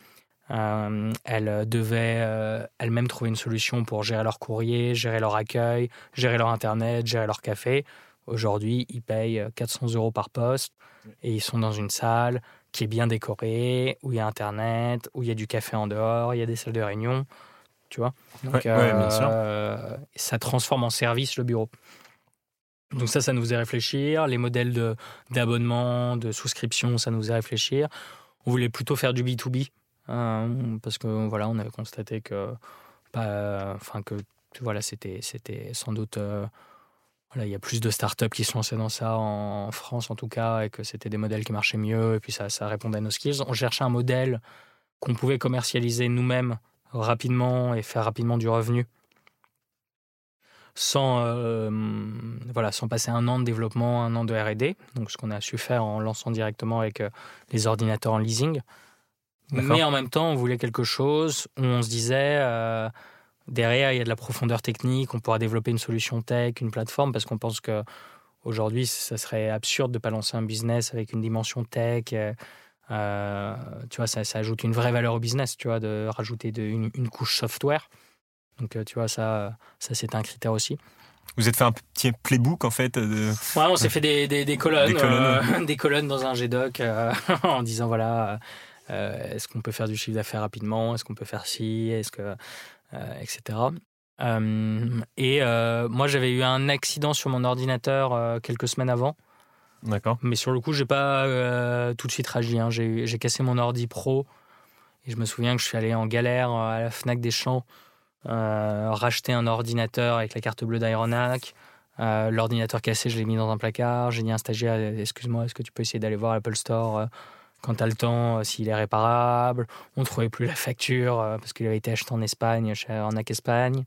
elles devaient elles-mêmes trouver une solution pour gérer leur courrier, gérer leur accueil, gérer leur Internet, gérer leur café. Aujourd'hui, ils payent 400 euros par poste et ils sont dans une salle, qui est bien décoré, où il y a Internet, où il y a du café en dehors, il y a des salles de réunion, tu vois. Donc, euh, ça transforme en service le bureau. Donc ça, ça nous faisait réfléchir. Les modèles d'abonnement, de, souscription, ça nous faisait réfléchir. On voulait plutôt faire du B2B, hein, parce que voilà, on avait constaté que, bah, enfin que voilà, c'était sans doute... Il y a plus de startups qui se lançaient dans ça en France en tout cas, et que c'était des modèles qui marchaient mieux, et puis ça, ça répondait à nos skills. On cherchait un modèle qu'on pouvait commercialiser nous-mêmes rapidement et faire rapidement du revenu sans, euh, voilà, sans passer un an de développement, un an de RD. Donc, ce qu'on a su faire en lançant directement avec euh, les ordinateurs en leasing. Mais en même temps, on voulait quelque chose où on se disait, euh, derrière, il y a de la profondeur technique, on pourra développer une solution tech, une plateforme, parce qu'on pense que aujourd'hui, ça serait absurde de ne pas lancer un business avec une dimension tech. Euh, tu vois, ça, ajoute une vraie valeur au business, tu vois, de rajouter de, une, couche software. Donc, tu vois, ça, ça c'est un critère aussi. Vous êtes fait un petit playbook en fait de... Ouais, on s'est fait des, des, colonnes, [LAUGHS] des colonnes. dans un GDoc [LAUGHS] en disant voilà, euh, est-ce qu'on peut faire du chiffre d'affaires rapidement? Est-ce qu'on peut faire ci? Est-ce que euh, etc. et euh, moi, j'avais eu un accident sur mon ordinateur quelques semaines avant. D'accord. Mais sur le coup, j'ai pas tout de suite réagi. Hein. J'ai cassé mon ordi pro et je me souviens que je suis allé en galère à la Fnac des Champs racheter un ordinateur avec la carte bleue d'Ironac. L'ordinateur cassé, je l'ai mis dans un placard. J'ai dit à un stagiaire Excuse-moi, est-ce que tu peux essayer d'aller voir l'Apple Store quand tu as le temps, euh, s'il est réparable. On ne trouvait plus la facture euh, parce qu'il avait été acheté en Espagne, chez Arnac Espagne.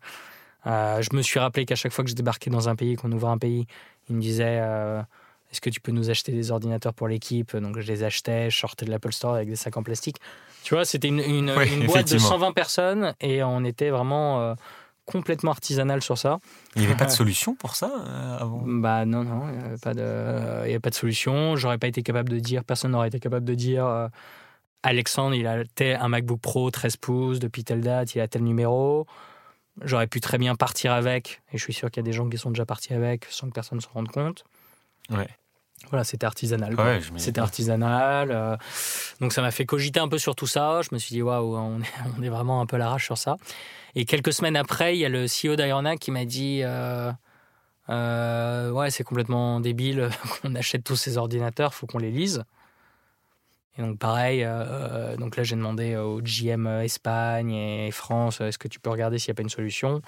Euh, je me suis rappelé qu'à chaque fois que je débarquais dans un pays, qu'on ouvrait un pays, il me disait Est-ce que tu peux nous acheter des ordinateurs pour l'équipe? Donc je les achetais, je sortais de l'Apple Store avec des sacs en plastique. Tu vois, c'était une, une, boîte de 120 personnes et on était vraiment complètement artisanal sur ça. Il n'y avait pas de [LAUGHS] solution pour ça euh, avant? Bah non, non, il n'y avait, pas de, pas de solution. J'aurais pas été capable de dire, personne n'aurait été capable de dire euh, Alexandre, il a un MacBook Pro 13 pouces depuis telle date, il a tel numéro. J'aurais pu très bien partir avec, et je suis sûr qu'il y a des gens qui sont déjà partis avec sans que personne se rende compte. Ouais. Voilà, c'était artisanal. c'était artisanal. Euh, donc ça m'a fait cogiter un peu sur tout ça. Je me suis dit, waouh, on est, [LAUGHS] on est vraiment un peu l'arrache sur ça. Et quelques semaines après, il y a le CEO d'Ironac qui m'a dit, euh, euh, ouais, c'est complètement débile [LAUGHS] qu'on achète tous ces ordinateurs, faut qu'on les lise. Et donc pareil, donc là j'ai demandé au GM Espagne et France, est-ce que tu peux regarder s'il n'y a pas une solution?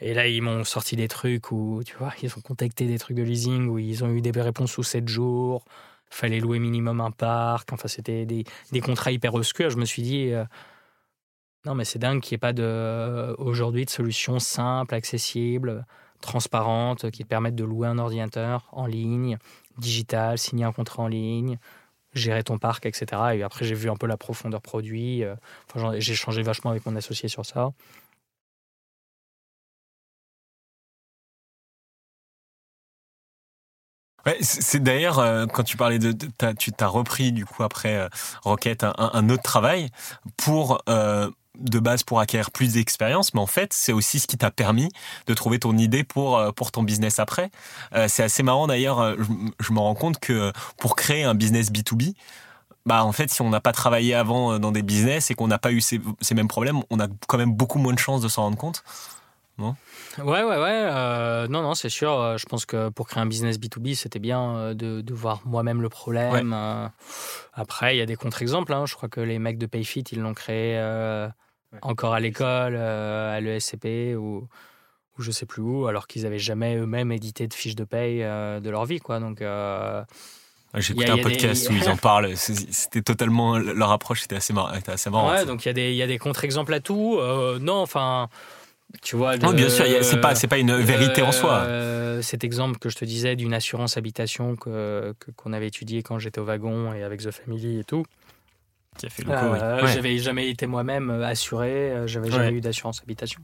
Et là, ils m'ont sorti des trucs où, tu vois, ils ont contacté des trucs de leasing où ils ont eu des réponses sous 7 jours. Fallait louer minimum un parc. Enfin, c'était des, contrats hyper obscurs. Je me suis dit, euh, non, mais c'est dingue qu'il n'y ait pas aujourd'hui de solutions simples, accessibles, transparentes, qui permettent de louer un ordinateur en ligne, digital, signer un contrat en ligne, gérer ton parc, etc. Et après, j'ai vu un peu la profondeur produit. Euh, enfin, j'ai changé vachement avec mon associé sur ça. C'est d'ailleurs euh, quand tu parlais de, tu t'as repris du coup après euh, Rocket un, autre travail pour euh, de base pour acquérir plus d'expérience, mais en fait, c'est aussi ce qui t'a permis de trouver ton idée pour, pour ton business après. c'est assez marrant d'ailleurs, je, me rends compte que pour créer un business B2B, bah en fait, si on n'a pas travaillé avant dans des business et qu'on n'a pas eu ces, ces, mêmes problèmes, on a quand même beaucoup moins de chances de s'en rendre compte. Non? Ouais, ouais, ouais. Euh, non, non, c'est sûr. Euh, je pense que pour créer un business B2B, c'était bien euh, de, de, voir moi-même le problème. après, il y a des contre-exemples. Hein. Je crois que les mecs de Payfit, ils l'ont créé encore à l'école, à l'ESCP ou, ou je sais plus où, alors qu'ils n'avaient jamais eux-mêmes édité de fiches de paye de leur vie. Quoi. Donc. J'ai écouté un podcast où [LAUGHS] ils en parlent. C'était totalement leur approche, c'était assez, mar... assez marrant. Ouais, donc il y, y, a des contre-exemples à tout. non, enfin, tu vois, bien sûr, c'est pas c'est pas une vérité en soi. Euh, cet exemple que je te disais d'une assurance habitation que qu'on avait étudié quand j'étais au wagon et avec The Family et tout. Qui a fait le euh, J'avais jamais été moi-même assuré, j'avais jamais eu d'assurance habitation.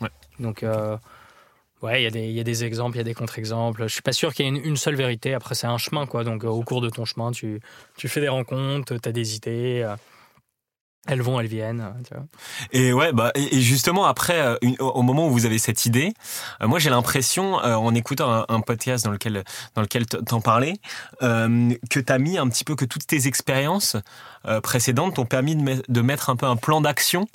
Ouais. Donc ouais, il y a des il y a des exemples, il y a des contre-exemples. Je suis pas sûr qu'il y ait une, seule vérité. Après, c'est un chemin quoi. Donc au cours de ton chemin, tu tu fais des rencontres, tu as des idées. Elles vont, elles viennent. Tu vois. Et ouais, bah et justement après, euh, au moment où vous avez cette idée, euh, moi j'ai l'impression, euh, en écoutant un, podcast dans lequel dans lequel t'en parlais, que t'as mis un petit peu que toutes tes expériences précédentes t'ont permis de, de, mettre un peu un plan d'action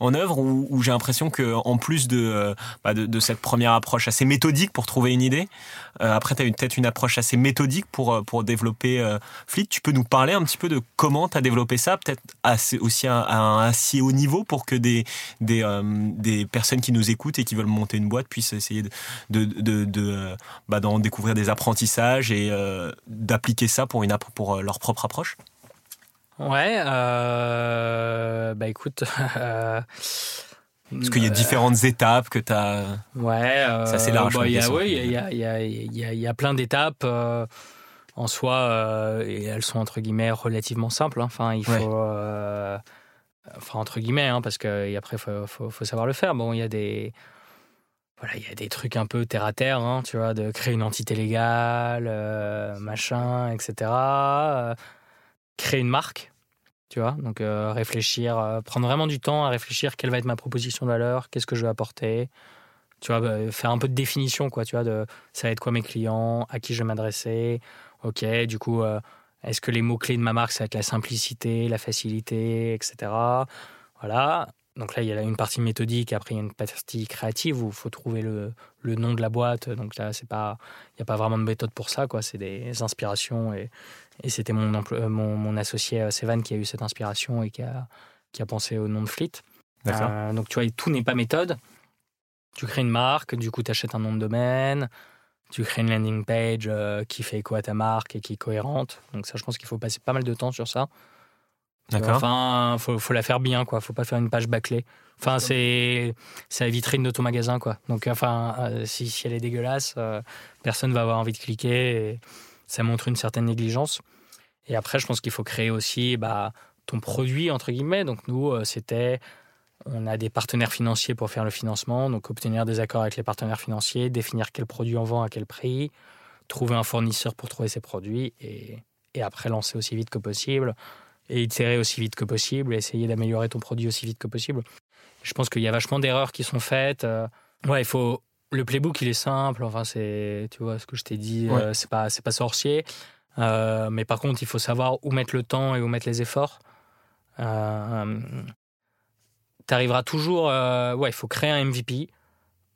en œuvre où, j'ai l'impression que en plus euh, bah, de, de, cette première approche assez méthodique pour trouver une idée, euh, après tu as peut-être une approche assez méthodique pour, euh, pour développer Fleet. Tu peux nous parler un petit peu de comment tu as développé ça, peut-être aussi à, un assez haut niveau pour que des, des, des personnes qui nous écoutent et qui veulent monter une boîte puissent essayer de, de, de, bah, d'en découvrir des apprentissages et d'appliquer ça pour, une, pour leur propre approche? Ouais, euh, bah écoute. Euh, [LAUGHS] Parce qu'il y a différentes étapes que tu as. Ouais, c'est assez large. Il y, a, il y, a, y, a, y, a, plein d'étapes. Euh, en soi, et elles sont entre guillemets relativement simples. Hein. Enfin, il faut, enfin entre guillemets, hein, parce que après, il faut, faut, savoir le faire. Bon, il y a des voilà, il y a des trucs un peu terre à terre, hein, tu vois, de créer une entité légale, machin, etc. créer une marque, tu vois, donc réfléchir, prendre vraiment du temps à réfléchir quelle va être ma proposition de valeur, qu'est-ce que je vais apporter, tu vois, bah, faire un peu de définition, quoi, tu vois, de ça va être quoi mes clients, à qui je vais m'adresser, ok, du coup, euh, est-ce que les mots-clés de ma marque, ça va être la simplicité, la facilité, etc. Voilà. Donc là, il y a une partie méthodique, après il y a une partie créative où il faut trouver le, le, nom de la boîte. Donc là, pas, il n'y a pas vraiment de méthode pour ça, quoi. C'est des inspirations et, et c'était mon, mon, mon, associé euh, Sevan qui a eu cette inspiration et qui a, qui a pensé au nom de Fleet. Euh, donc tu vois, tout n'est pas méthode. Tu crées une marque, du coup, tu achètes un nom de domaine, tu crées une landing page euh, qui fait écho à ta marque et qui est cohérente. Donc ça, je pense qu'il faut passer pas mal de temps sur ça. D'accord. Enfin, faut, faut la faire bien, quoi. Faut pas faire une page bâclée. Enfin, c'est c'est la vitrine de ton magasin, quoi. Donc, enfin, euh, si, si, elle est dégueulasse, euh, personne va avoir envie de cliquer. Et ça montre une certaine négligence. Et après, je pense qu'il faut créer aussi bah, ton produit entre guillemets. Donc nous, c'était on a des partenaires financiers pour faire le financement, donc obtenir des accords avec les partenaires financiers, définir quel produit on vend à quel prix, trouver un fournisseur pour trouver ses produits et, après lancer aussi vite que possible et itérer aussi vite que possible et essayer d'améliorer ton produit aussi vite que possible. Je pense qu'il y a vachement d'erreurs qui sont faites. Euh, ouais, il faut. Le playbook, il est simple. Enfin, c'est, tu vois, ce que je t'ai dit, euh, c'est pas, c'est pas sorcier. Euh, mais par contre, il faut savoir où mettre le temps et où mettre les efforts tu arriveras toujours. Euh, ouais, il faut créer un MVP.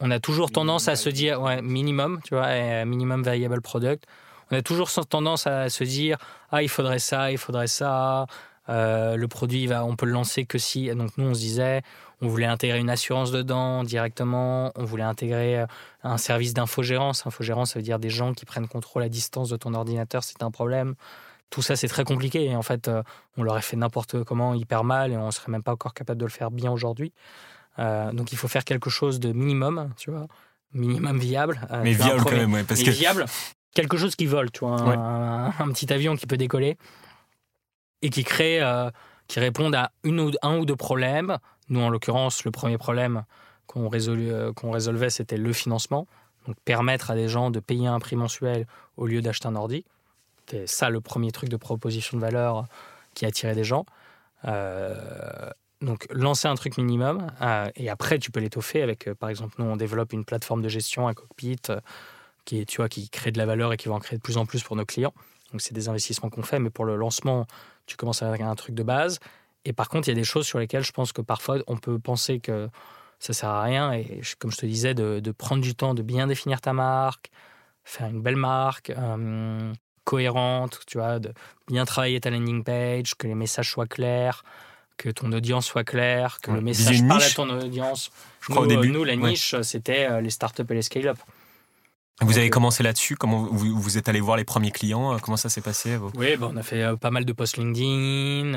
On a toujours tendance à se dire, ouais, minimum, tu vois, euh, minimum viable product. On a toujours tendance à se dire, ah, il faudrait ça, il faudrait ça. Euh, le produit, va, on peut le lancer que si. Donc nous, on se disait, on voulait intégrer une assurance dedans directement. On voulait intégrer un service d'infogérance. Infogérance, ça veut dire des gens qui prennent contrôle à distance de ton ordinateur. C'est un problème tout ça, c'est très compliqué. Et en fait, euh, on l'aurait fait n'importe comment hyper mal et on serait même pas encore capable de le faire bien aujourd'hui. Euh, donc, il faut faire quelque chose de minimum, tu vois, minimum viable. Euh, Mais viable quand même, ouais, parce que viable. Quelque chose qui vole, tu vois, un, petit avion qui peut décoller et qui crée, qui réponde à un ou deux problèmes. Nous, en l'occurrence, le premier problème qu'on qu'on résolvait, c'était le financement. Donc, permettre à des gens de payer un prix mensuel au lieu d'acheter un ordi. C'était ça le premier truc de proposition de valeur qui attirait des gens. Euh, donc lancer un truc minimum euh, et après tu peux l'étoffer avec euh, par exemple nous on développe une plateforme de gestion un cockpit qui tu vois qui crée de la valeur et qui va en créer de plus en plus pour nos clients. Donc c'est des investissements qu'on fait mais pour le lancement tu commences avec un truc de base et par contre il y a des choses sur lesquelles je pense que parfois on peut penser que ça sert à rien et comme je te disais de, de prendre du temps de bien définir ta marque, faire une belle marque, cohérente, tu vois, de bien travailler ta landing page, que les messages soient clairs, que ton audience soit claire, que le message parle à ton audience. Je crois au début. Nous, la niche, c'était euh, les startups et les scale-up. Vous avez euh, commencé là-dessus Comment vous, êtes allé voir les premiers clients Comment ça s'est passé Oui, on a fait euh, pas mal de posts LinkedIn.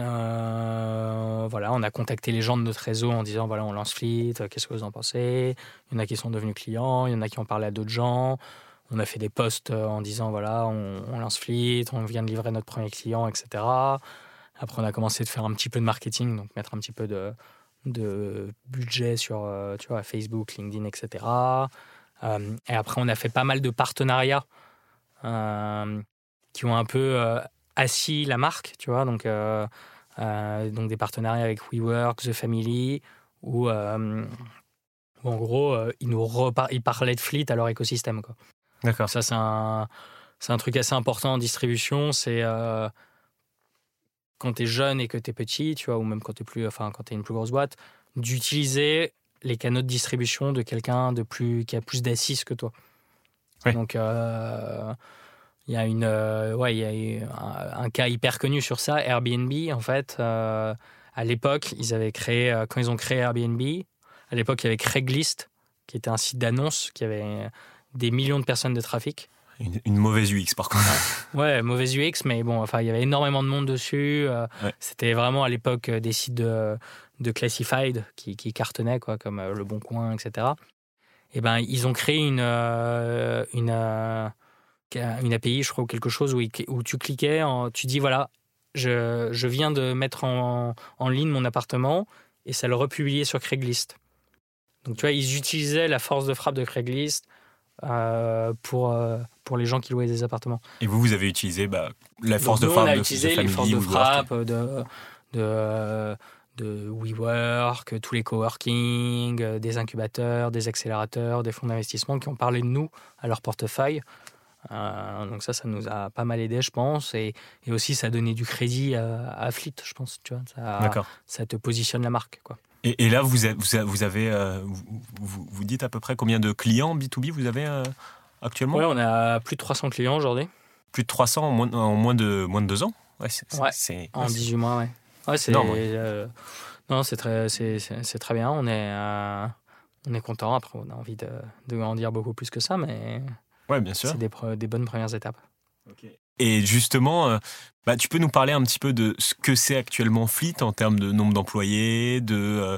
voilà, on a contacté les gens de notre réseau en disant voilà, on lance Fleet. Qu'est-ce que vous en pensez? Il y en a qui sont devenus clients. Il y en a qui ont parlé à d'autres gens on a fait des posts euh, en disant voilà, on, lance Fleet, on vient de livrer notre premier client, etc. Après, on a commencé de faire un petit peu de marketing, donc mettre un petit peu de, de budget sur euh, tu vois, Facebook, LinkedIn, etc. Euh, et après, on a fait pas mal de partenariats qui ont un peu assis la marque, tu vois, donc, donc des partenariats avec WeWork, The Family, où, en gros, ils nous ils parlaient de Fleet à leur écosystème. Quoi. D'accord. Ça, c'est un, c'est un truc assez important en distribution. C'est euh, quand tu es jeune et que tu es petit, tu vois, ou même quand tu es, plus, enfin, quand es une plus grosse boîte, d'utiliser les canaux de distribution de quelqu'un de plus, qui a plus d'assises que toi. Donc, euh, il y a, une, euh, ouais, y a un, cas hyper connu sur ça. Airbnb, en fait, à l'époque, ils avaient créé, quand ils ont créé Airbnb, à l'époque, il y avait Craigslist, qui était un site d'annonce qui avait des millions de personnes de trafic. Une, mauvaise UX par contre. Ouais, mauvaise UX, mais bon, enfin, il y avait énormément de monde dessus. Euh, c'était vraiment à l'époque euh, des sites de, de classified qui, qui, cartonnaient, quoi, comme euh, Le Bon Coin, etc. Et ben, ils ont créé une, une, une API, je crois, ou quelque chose où, où tu cliquais, tu dis voilà, je, je viens de mettre en, en, ligne mon appartement et ça le republiait sur Craigslist. Donc tu vois, ils utilisaient la force de frappe de Craigslist euh, pour, euh, pour les gens qui louaient des appartements. Et vous, vous avez utilisé bah, la force de frappe on a de, utilisé les forces de frappe de, de, de WeWork, tous les coworking, euh, des incubateurs, des accélérateurs, des fonds d'investissement qui ont parlé de nous à leur portefeuille. Euh, donc ça, ça nous a pas mal aidé, je pense. Et, et aussi, ça a donné du crédit à, à Fleet, je pense. Tu vois, ça, ça te positionne la marque. Quoi. Et, et là, vous, avez, vous avez euh, vous, vous, dites à peu près combien de clients B2B vous avez actuellement? Oui, on a plus de 300 clients aujourd'hui. Plus de 300 en moins, en moins, de, moins de deux ans? Ouais, c'est, en 18 mois, ouais. Ouais, c'est euh, non, c'est très, c'est, très bien. On est, euh, on est content. Après, on a envie de, de en dire beaucoup plus que ça, mais ouais, bien sûr. C'est des, des bonnes premières étapes. Et justement, euh, bah, tu peux nous parler un petit peu de ce que c'est actuellement Fleet en termes de nombre d'employés, de,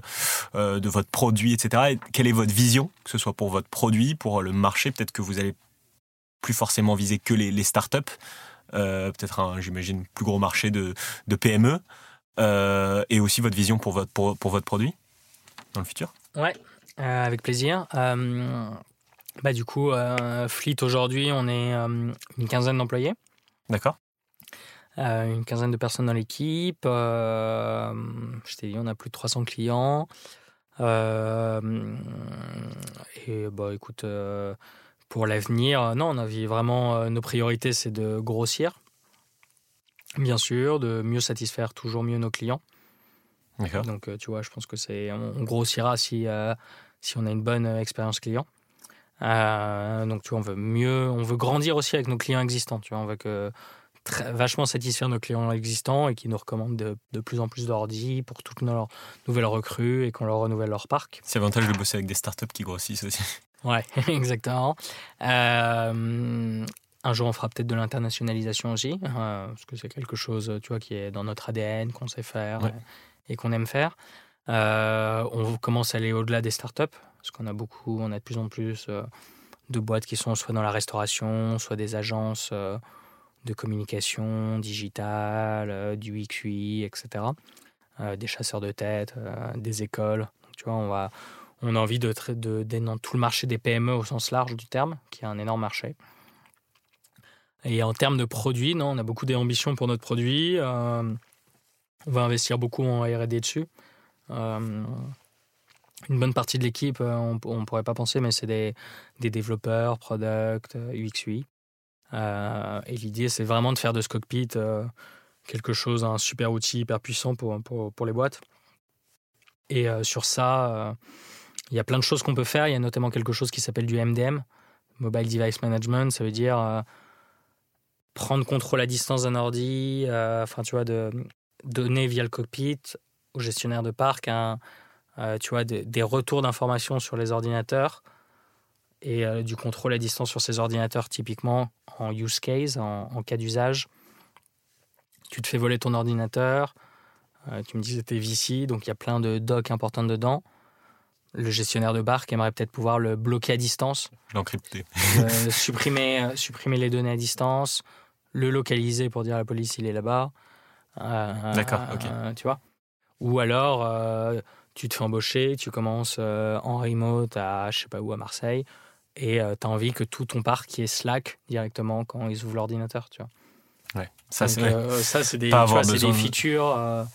de votre produit, etc. Et quelle est votre vision, que ce soit pour votre produit, pour le marché Peut-être que vous allez plus forcément viser que les, les startups, peut-être un, j'imagine, plus gros marché de, de PME. Euh, et aussi votre vision pour votre, pour, pour, votre produit dans le futur Ouais, euh, avec plaisir. Euh, bah, du coup, Fleet aujourd'hui, on est une quinzaine d'employés. D'accord. une quinzaine de personnes dans l'équipe. je t'ai dit, on a plus de 300 clients. et bah, écoute, pour l'avenir, non, on a vraiment nos priorités, c'est de grossir bien sûr, de mieux satisfaire toujours mieux nos clients. Donc, euh, tu vois, je pense que c'est on, grossira si euh, si on a une bonne euh, expérience client. donc, tu vois, on veut mieux, on veut grandir aussi avec nos clients existants. Tu vois, on veut que vachement satisfaire nos clients existants et qui nous recommandent de, de plus en plus d'ordi pour toutes nos nouvelles recrues et qu'on leur renouvelle leur parc. C'est avantage de bosser avec des startups qui grossissent aussi. Ouais, [LAUGHS] exactement. Euh, un jour, on fera peut-être de l'internationalisation aussi, euh, parce que c'est quelque chose, tu vois, qui est dans notre ADN, qu'on sait faire et, qu'on aime faire. Euh, on commence à aller au-delà des startups, parce qu'on a beaucoup, on a de plus en plus euh, de boîtes qui sont soit dans la restauration, soit des agences de communication digitale, du XUI, etc. des chasseurs de tête, des écoles. tu vois, on va, on a envie de, de, de, dans tout le marché des PME au sens large du terme, qui est un énorme marché. Et en termes de produits, non, on a beaucoup d'ambitions pour notre produit. Euh, on va investir beaucoup en R&D dessus. Euh, une bonne partie de l'équipe, euh, on ne pourrait pas penser, mais c'est des, développeurs, product, UX, UI. et l'idée, c'est vraiment de faire de ce cockpit quelque chose, un super outil hyper puissant pour, pour les boîtes. Et sur ça, il y a plein de choses qu'on peut faire. Il y a notamment quelque chose qui s'appelle du MDM, Mobile Device Management. Ça veut dire prendre contrôle à distance d'un ordi, euh, enfin, tu vois, de donner via le cockpit au gestionnaire de parc euh, tu vois, des, retours d'informations sur les ordinateurs et euh, du contrôle à distance sur ces ordinateurs, typiquement en use case, en, cas d'usage. Tu te fais voler ton ordinateur, tu me dis que c'était VC, donc il y a plein de docs importants dedans. Le gestionnaire de parc aimerait peut-être pouvoir le bloquer à distance. L'encrypter. [LAUGHS] supprimer, supprimer les données à distance, le localiser pour dire à la police il est là-bas. Euh, D'accord, ok. Euh, tu vois Ou alors, euh, tu te fais embaucher, tu commences en remote à, je sais pas où, à Marseille, et tu as envie que tout ton parc y ait Slack directement quand ils ouvrent l'ordinateur, tu vois. Ouais, ça c'est des features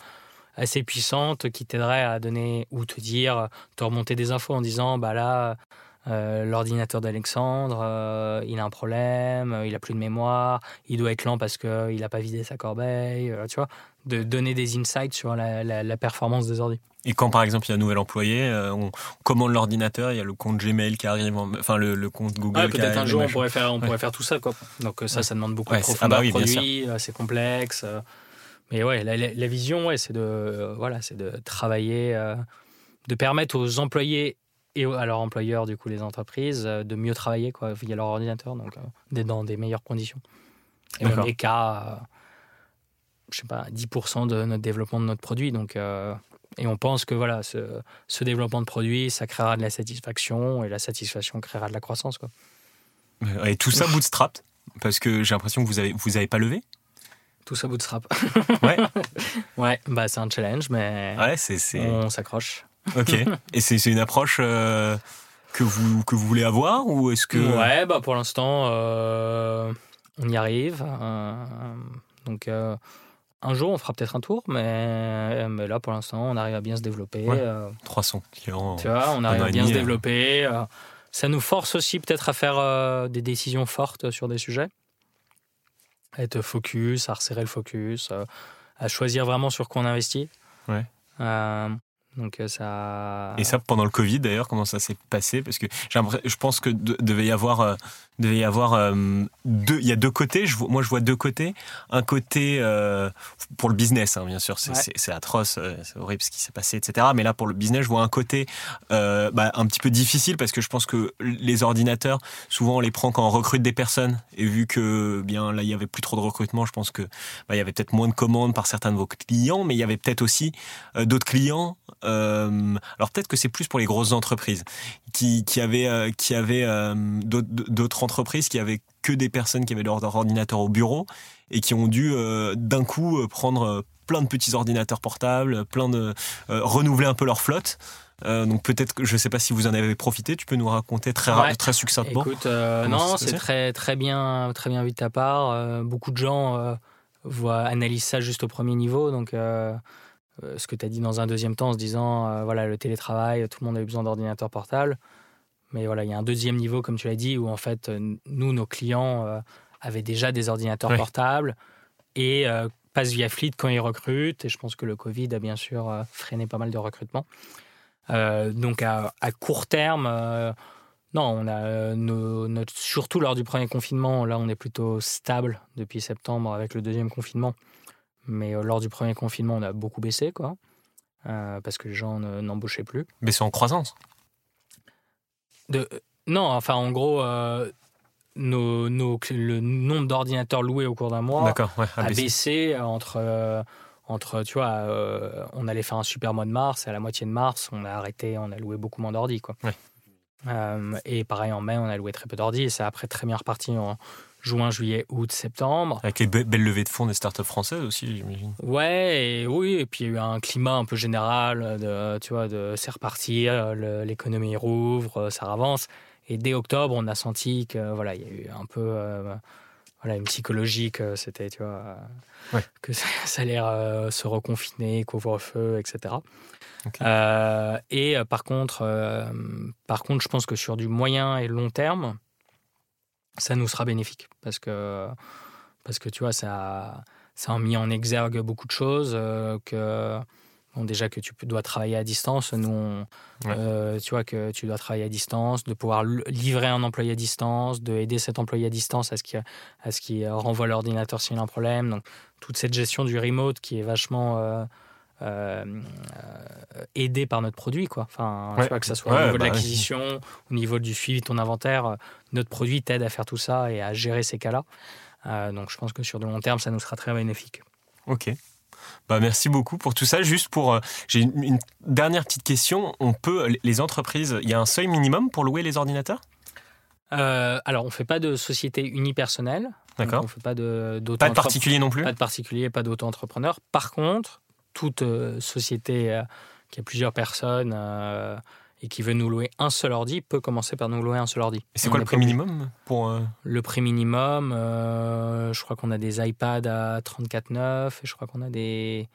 assez puissantes qui t'aideraient à donner ou te dire, te remonter des infos en disant, bah là, euh, l'ordinateur d'Alexandre, euh, il a un problème, euh, il a plus de mémoire, il doit être lent parce qu'il n'a pas vidé sa corbeille, tu vois, de donner des insights sur la, performance des ordi. Et quand par exemple il y a un nouvel employé, on commande l'ordinateur, il y a le compte Gmail qui arrive, enfin le, compte Google. qui peut-être un jour on pourrait faire, on pourrait faire tout ça quoi. Donc ça, ça demande beaucoup de profondeur ah bah produit, c'est complexe. Mais ouais, la, vision, ouais, c'est de voilà, c'est de travailler, de permettre aux employés et à leur employeur, du coup, les entreprises, euh, de mieux travailler quoi, via leur ordinateur, donc euh, dans des meilleures conditions. Et on est qu'à, je sais pas, 10% de notre développement de notre produit. Donc, euh, et on pense que voilà, ce, ce, développement de produit, ça créera de la satisfaction, et la satisfaction créera de la croissance. Quoi. Et tout ça bootstrap Parce que j'ai l'impression que vous avez, vous avez pas levé? Tout ça bootstrap. Ouais. [LAUGHS] ouais, bah c'est un challenge, mais Ouais, on s'accroche. Ok. Et c'est une approche euh, que, vous, que vous voulez avoir ou est-ce que. Ouais, bah pour l'instant, euh, on y arrive. euh, donc, un jour, on fera peut-être un tour, mais, mais là, pour l'instant, on arrive à bien se développer. Ouais. euh, 300 clients. tu vois, on arrive à bien se développer. ça nous force aussi peut-être à faire des décisions fortes sur des sujets, à être focus, à resserrer le focus, euh, à choisir vraiment sur quoi on investit. Ouais. Euh, donc euh, ça. Et ça, pendant le Covid, d'ailleurs, comment ça s'est passé? Parce que je pense que de- devait y avoir, euh, devait y avoir euh, deux. Il y a deux côtés. Je moi, je vois deux côtés. Un côté euh, pour le business, hein, bien sûr, c'est Ouais. atroce, c'est horrible ce qui s'est passé, etc. Mais là, pour le business, je vois un côté bah, un petit peu difficile parce que je pense que les ordinateurs, souvent, on les prend quand on recrute des personnes. Et vu que bien là, il y avait plus trop de recrutement, je pense que bah, il y avait peut-être moins de commandes par certains de vos clients, mais il y avait peut-être aussi d'autres clients. Euh, alors peut-être que c'est plus pour les grosses entreprises qui, qui avaient, euh, qui avaient euh, d'autres- d'autres entreprises qui avaient que des personnes qui avaient leur, ordinateur au bureau et qui ont dû euh, d'un coup euh, prendre euh, plein de petits ordinateurs portables, plein de euh, renouveler un peu leur flotte. Euh, donc peut-être que je sais pas si vous en avez profité. Tu peux nous raconter très Ouais. très succinctement. Écoute, euh, non, c'est très, très, bien, très bien vu de ta part. Euh, beaucoup de gens euh, voient, analysent ça juste au premier niveau. Donc, euh, ce que tu as dit dans un deuxième temps en se disant, euh, voilà, le télétravail, tout le monde a eu besoin d'ordinateur portable. Mais voilà, il y a un deuxième niveau, comme tu l'as dit, où en fait, euh, nous, nos clients euh, avaient déjà des ordinateurs portables et passent via Fleet quand ils recrutent. Et je pense que le Covid a bien sûr freiné pas mal de recrutement. Euh, donc, à, à court terme, non, on a nos- notre, surtout lors du premier confinement, là on est plutôt stable depuis septembre avec le deuxième confinement. Mais euh, lors du premier confinement, on a beaucoup baissé, quoi, euh, parce que les gens ne- n'embauchaient plus. Mais c'est en croissance. De, euh, non, enfin en gros, nos, nos- le nombre d'ordinateurs loués au cours d'un mois. Ouais. a baissé entre, entre tu vois, euh, on allait faire un super mois de mars et à la moitié de mars, on a arrêté, on a loué beaucoup moins d'ordi, quoi. Ouais. Euh, et pareil en mai, on a loué très peu d'ordi et c'est après très bien reparti en juin, juillet, août, septembre. Avec les be- belles levées de fonds des startups françaises aussi, j'imagine. Ouais, et oui, et puis il y a eu un climat un peu général de, tu vois, de c'est reparti, euh, l'économie rouvre, euh, ça avance. Et dès octobre, on a senti que voilà, il y a eu un peu euh, voilà, une psychologie que c'était, tu vois, Ouais. que ça, [LAUGHS] ça allait euh, se reconfiner, couvre-feu, etc. Euh, et par contre, par contre, je pense que sur du moyen et long terme, ça nous sera bénéfique. Parce que parce que tu vois ça ça a mis en exergue beaucoup de choses euh, que bon, déjà que tu dois travailler à distance. Nous on- Ouais. euh, tu vois que tu dois travailler à distance de pouvoir livrer un employé à distance de aider cet employé à distance à ce qu'il à ce qu'il renvoie l'ordinateur s'il a un problème. Donc toute cette gestion du remote qui est vachement euh, euh, aidée par notre produit quoi enfin Ouais. tu vois que ça soit Ouais, au niveau bah de l'acquisition au niveau du suivi de ton inventaire euh, notre produit t'aide à faire tout ça et à gérer ces cas-là euh, donc je pense que sur de long terme, ça nous sera très bénéfique. Ok. Bah, merci beaucoup pour tout ça. Juste pour, euh, j'ai une, une dernière petite question. On peut, les entreprises, il y a un seuil minimum pour louer les ordinateurs? Euh, alors, on ne fait pas de société unipersonnelle. D'accord. On ne fait pas de Pas de particulier non plus? Pas de particulier, pas d'auto-entrepreneur. Par contre, toute euh, société euh, qui a plusieurs personnes euh, et qui veut nous louer un seul ordi peut commencer par nous louer un seul ordi. Et c'est quoi le prix minimum pour Le prix minimum, je crois qu'on a des iPads à 34,9 et je crois qu'on a des.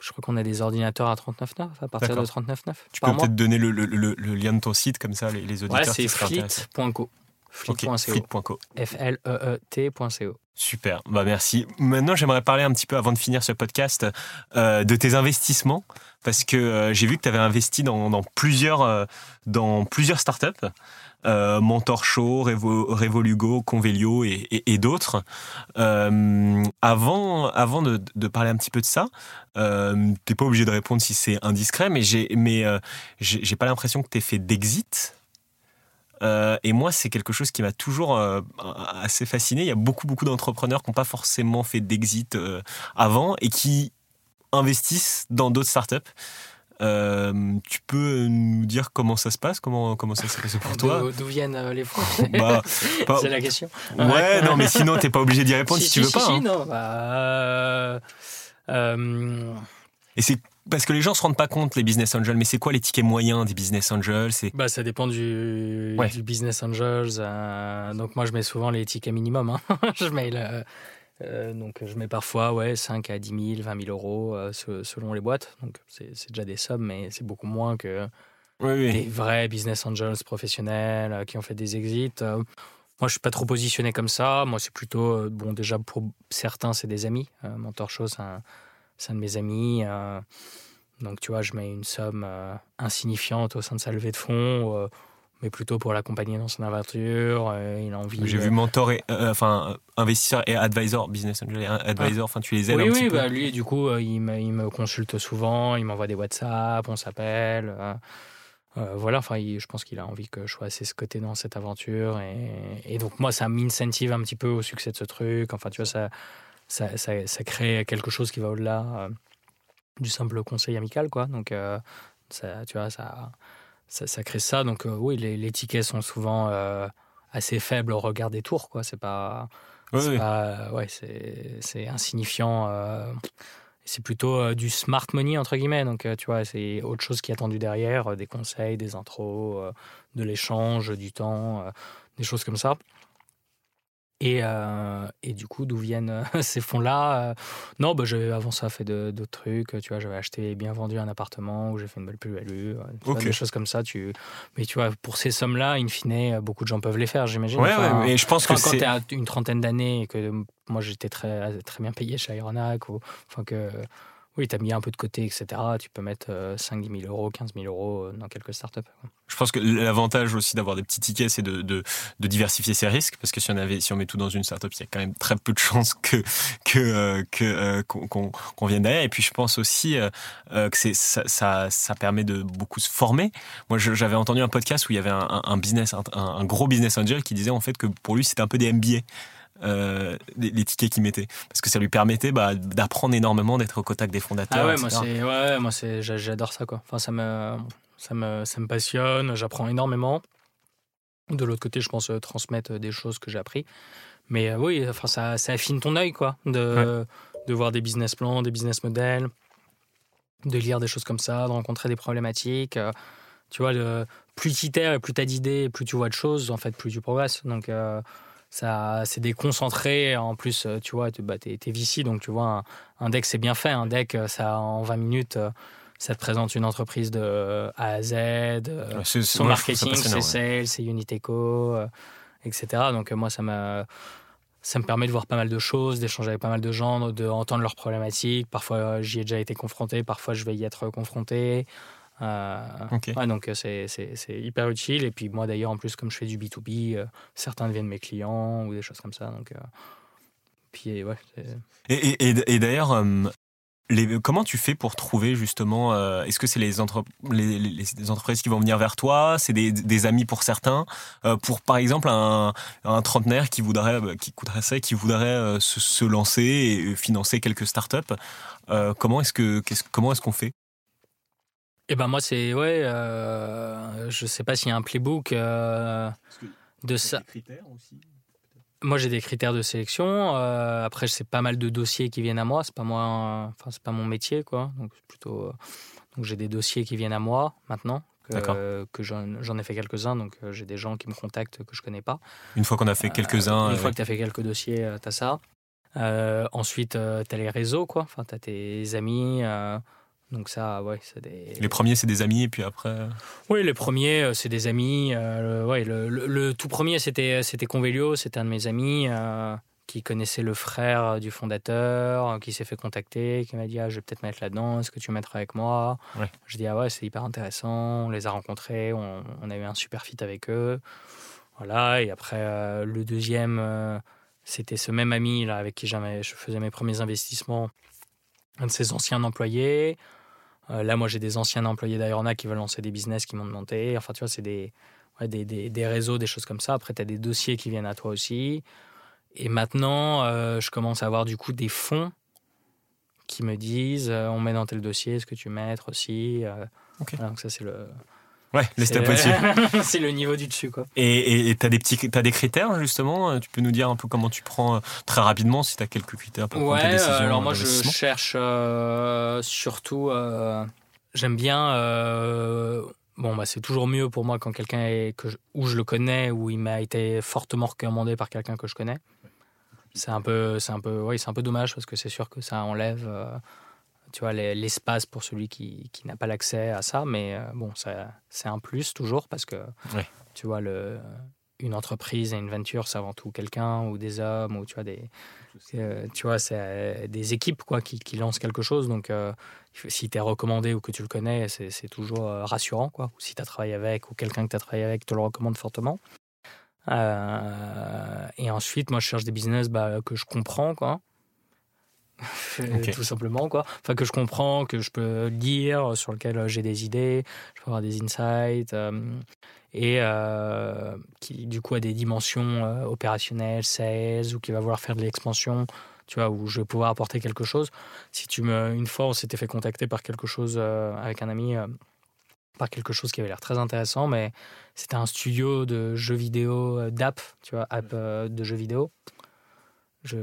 Je crois qu'on a des ordinateurs à 39,9 à partir de D'accord. 39,9 Tu peux peut-être donner le, le- le- le lien de ton site, comme ça les, les auditeurs Ouais, c'est intéressés. fleet.co. Fleet.co. Super, bah merci. Maintenant, j'aimerais parler un petit peu, avant de finir ce podcast, euh, de tes investissements, parce que euh, j'ai vu que tu avais investi dans, dans plusieurs, euh, dans plusieurs startups, Mentor Show, Revo, Revolugo, Convelio et, et- et d'autres. Avant avant de, de parler un petit peu de ça, t'es pas obligé de répondre si c'est indiscret, mais j'ai mais j'ai pas l'impression que tu fait d'exit. Euh, et moi, c'est quelque chose qui m'a toujours euh, assez fasciné. Il y a beaucoup, beaucoup d'entrepreneurs qui n'ont pas forcément fait d'exit euh, avant et qui investissent dans d'autres startups. tu peux nous dire comment ça se passe? Comment, comment ça se passe pour toi? D'où viennent les fonds? [LAUGHS] Bah, C'est la question. Ouais, non, mais sinon, t'es pas obligé d'y répondre si, tu veux pas. Si, hein. non. Bah, Et c'est parce que les gens se rendent pas compte les business angels, mais c'est quoi les tickets moyens des business angels? C'est bah ça dépend du, du business angels. Euh, donc moi je mets souvent les tickets minimum. Hein. [LAUGHS] je mets euh, donc je mets parfois ouais 5 à 10 000, 20 000 euros euh, selon les boîtes. Donc c'est déjà des sommes, mais c'est beaucoup moins que des vrais business angels professionnels qui ont fait des exits. Moi, je suis pas trop positionné comme ça. Moi, c'est plutôt bon. Déjà, pour certains, c'est des amis. Mentor Show, c'est un, c'est un de mes amis. Euh, donc, tu vois, je mets une somme euh, insignifiante au sein de sa levée de fonds, euh, mais plutôt pour l'accompagner dans son aventure. il a envie. J'ai vu mentor et enfin investisseur et advisor, business angel et advisor. Enfin, tu les aides oui, un oui, petit bah, lui, du coup, il me, il, me, consulte souvent, il m'envoie des WhatsApp, on s'appelle. voilà, enfin, je pense qu'il a envie que je sois assez côté dans cette aventure. Et, et donc, moi, ça m'incentive un petit peu au succès de ce truc. Enfin, tu vois, ça, ça, ça, crée quelque chose qui va au-delà euh, du simple conseil amical, quoi. Donc, euh, ça, tu vois, ça, ça, crée ça. Donc, euh, oui, les, les, tickets sont souvent assez faibles au regard des tours, quoi. C'est pas. c'est ouais, c'est insignifiant. c'est plutôt du smart money, entre guillemets. Donc, tu vois, c'est autre chose qui est attendu derrière des conseils, des intros, de l'échange, du temps, des choses comme ça. Et, euh, et, du coup, d'où viennent euh, [LAUGHS] ces fonds-là euh, Non, bah, avant ça fait d'autres trucs. Tu vois, j'avais acheté bien vendu un appartement où j'ai fait une belle plus-value. Des choses comme ça. Tu... Mais tu vois, pour ces sommes-là, in fine, beaucoup de gens peuvent les faire, j'imagine. Ouais, ouais, mais je pense que quand tu as une trentaine d'années et que moi j'étais très, très bien payé chez Aeronac, ou, enfin que oui, tu as mis un peu de côté, etc. Tu peux mettre 5-10 000 euros, 15 000 euros dans quelques startups. Je pense que l'avantage aussi d'avoir des petits tickets, c'est de, diversifier ses risques, parce que si on, met tout dans une startup, il y a quand même très peu de chances que que euh, que euh, qu'on vienne derrière. Et puis je pense aussi euh, que ça, permet de beaucoup se former. Moi, j'avais entendu un podcast où il y avait un business, un, un, gros business angel qui disait en fait que pour lui c'était un peu des MBA. Euh, les, tickets qu'il mettait. Parce que ça lui permettait bah, d'apprendre énormément d'être au contact des fondateurs ah ouais moi c'est ouais moi c'est j'adore ça quoi. Enfin ça me ça me ça me passionne j'apprends énormément. De l'autre côté je pense euh, transmettre des choses que j'ai appris. Mais euh, oui enfin ça, ça affine ton œil quoi de de voir des business plans des business models de lire des choses comme ça de rencontrer des problématiques tu vois le, plus tu et plus tu as d'idées plus tu vois de choses en fait plus tu progresses. Donc ça c'est déconcentré. En plus euh, tu vois tu bah, es, VC donc tu vois un, deck c'est bien fait. Un deck euh, ça en 20 minutes euh, ça te présente une entreprise de A à Z son marketing c'est sales c'est Uniteco etc donc moi ça me ça me permet de voir pas mal de choses, d'échanger avec pas mal de gens, d'entendre leurs problématiques. Parfois, j'y ai déjà été confronté, parfois, je vais y être confronté. Euh, donc euh, c'est hyper utile. Et puis moi d'ailleurs, en plus, comme je fais du B2B, euh, certains deviennent mes clients ou des choses comme ça. Donc, puis, ouais, et, et, et d'ailleurs, les, comment tu fais pour trouver justement Est-ce que c'est les, les, les, entreprises qui vont venir vers toi? C'est des, des, amis pour certains? Pour par exemple un, un, trentenaire qui voudrait, qui coûterait ça, qui voudrait se, se, lancer et financer quelques startups, comment est-ce que comment est-ce qu'on fait? Eh ben moi c'est ouais, euh, je sais pas s'il y a un playbook euh, de ça. Critères aussi. Moi j'ai des critères de sélection. Euh, après c'est pas mal de dossiers qui viennent à moi. C'est pas moi, enfin c'est pas mon métier quoi. Donc plutôt euh, donc j'ai des dossiers qui viennent à moi maintenant. Que, que j'en ai fait quelques-uns, donc euh, j'ai des gens qui me contactent que je connais pas. Une fois qu'on a fait quelques-uns. une fois que tu as fait quelques dossiers, tu as ça. ensuite, tu as les réseaux, quoi. Enfin, tu as tes amis, donc ça, ouais, c'est des... Les premiers, c'est des amis, et puis après... Euh, oui, les premiers, euh, c'est des amis. Euh, ouais, le, le, tout premier, c'était, c'était Convelio, c'était un de mes amis qui connaissait le frère du fondateur, qui s'est fait contacter, qui m'a dit ah, « je vais peut-être mettre là-dedans, est-ce que tu mettras avec moi? Je dis « ah ouais, c'est hyper intéressant, on les a rencontrés, on, on, a eu un super fit avec eux. » Voilà, et après, le deuxième, c'était ce même ami là, avec qui je faisais mes premiers investissements, un de ses anciens employés. Euh, là, moi, j'ai des anciens employés d'Aeronac qui veulent lancer des business qui m'ont demandé. Enfin, tu vois, c'est des, des, des, réseaux, des choses comme ça. Après, tu as des dossiers qui viennent à toi aussi. Et maintenant, euh, je commence à avoir du coup des fonds qui me disent on met dans tel dossier, est-ce que tu mettre aussi Donc ça c'est le Ouais, les steps au-dessus. [LAUGHS] c'est le niveau du dessus, quoi. Et tu as des petits, as des critères justement. Tu peux nous dire un peu comment tu prends euh, très rapidement si tu as quelques critères pour prendre tes décisions. alors moi je cherche euh, surtout. Euh, j'aime bien. bon, bah, c'est toujours mieux pour moi quand quelqu'un est que où je le connais ou il m'a été fortement recommandé par quelqu'un que je connais. C'est un peu, c'est un peu, oui, c'est un peu dommage parce que c'est sûr que ça enlève tu vois, l'espace pour celui qui, qui n'a pas l'accès à ça. Mais euh, bon, c'est un plus toujours parce que, tu vois, le, une entreprise et une venture, c'est avant tout quelqu'un ou des hommes ou tu vois, des, euh, tu vois, c'est euh, des équipes quoi, qui, qui lancent quelque chose. Donc, si tu es recommandé ou que tu le connais, c'est toujours rassurant. Quoi. Ou si tu as travaillé avec ou quelqu'un que tu as travaillé avec te le recommande fortement. et ensuite, moi, je cherche des business bah, que je comprends. Quoi. Tout simplement quoi. Enfin que je comprends, que je peux lire, sur lequel euh, j'ai des idées, je peux avoir des insights euh, et euh, qui du coup a des dimensions opérationnelles, sales ou qui va vouloir faire de l'expansion, tu vois, où je vais pouvoir apporter quelque chose. Si tu me, une fois, on s'était fait contacter par quelque chose avec un ami. par quelque chose qui avait l'air très intéressant, mais c'était un studio de jeux vidéo, d'app, tu vois, app de jeux vidéo. Je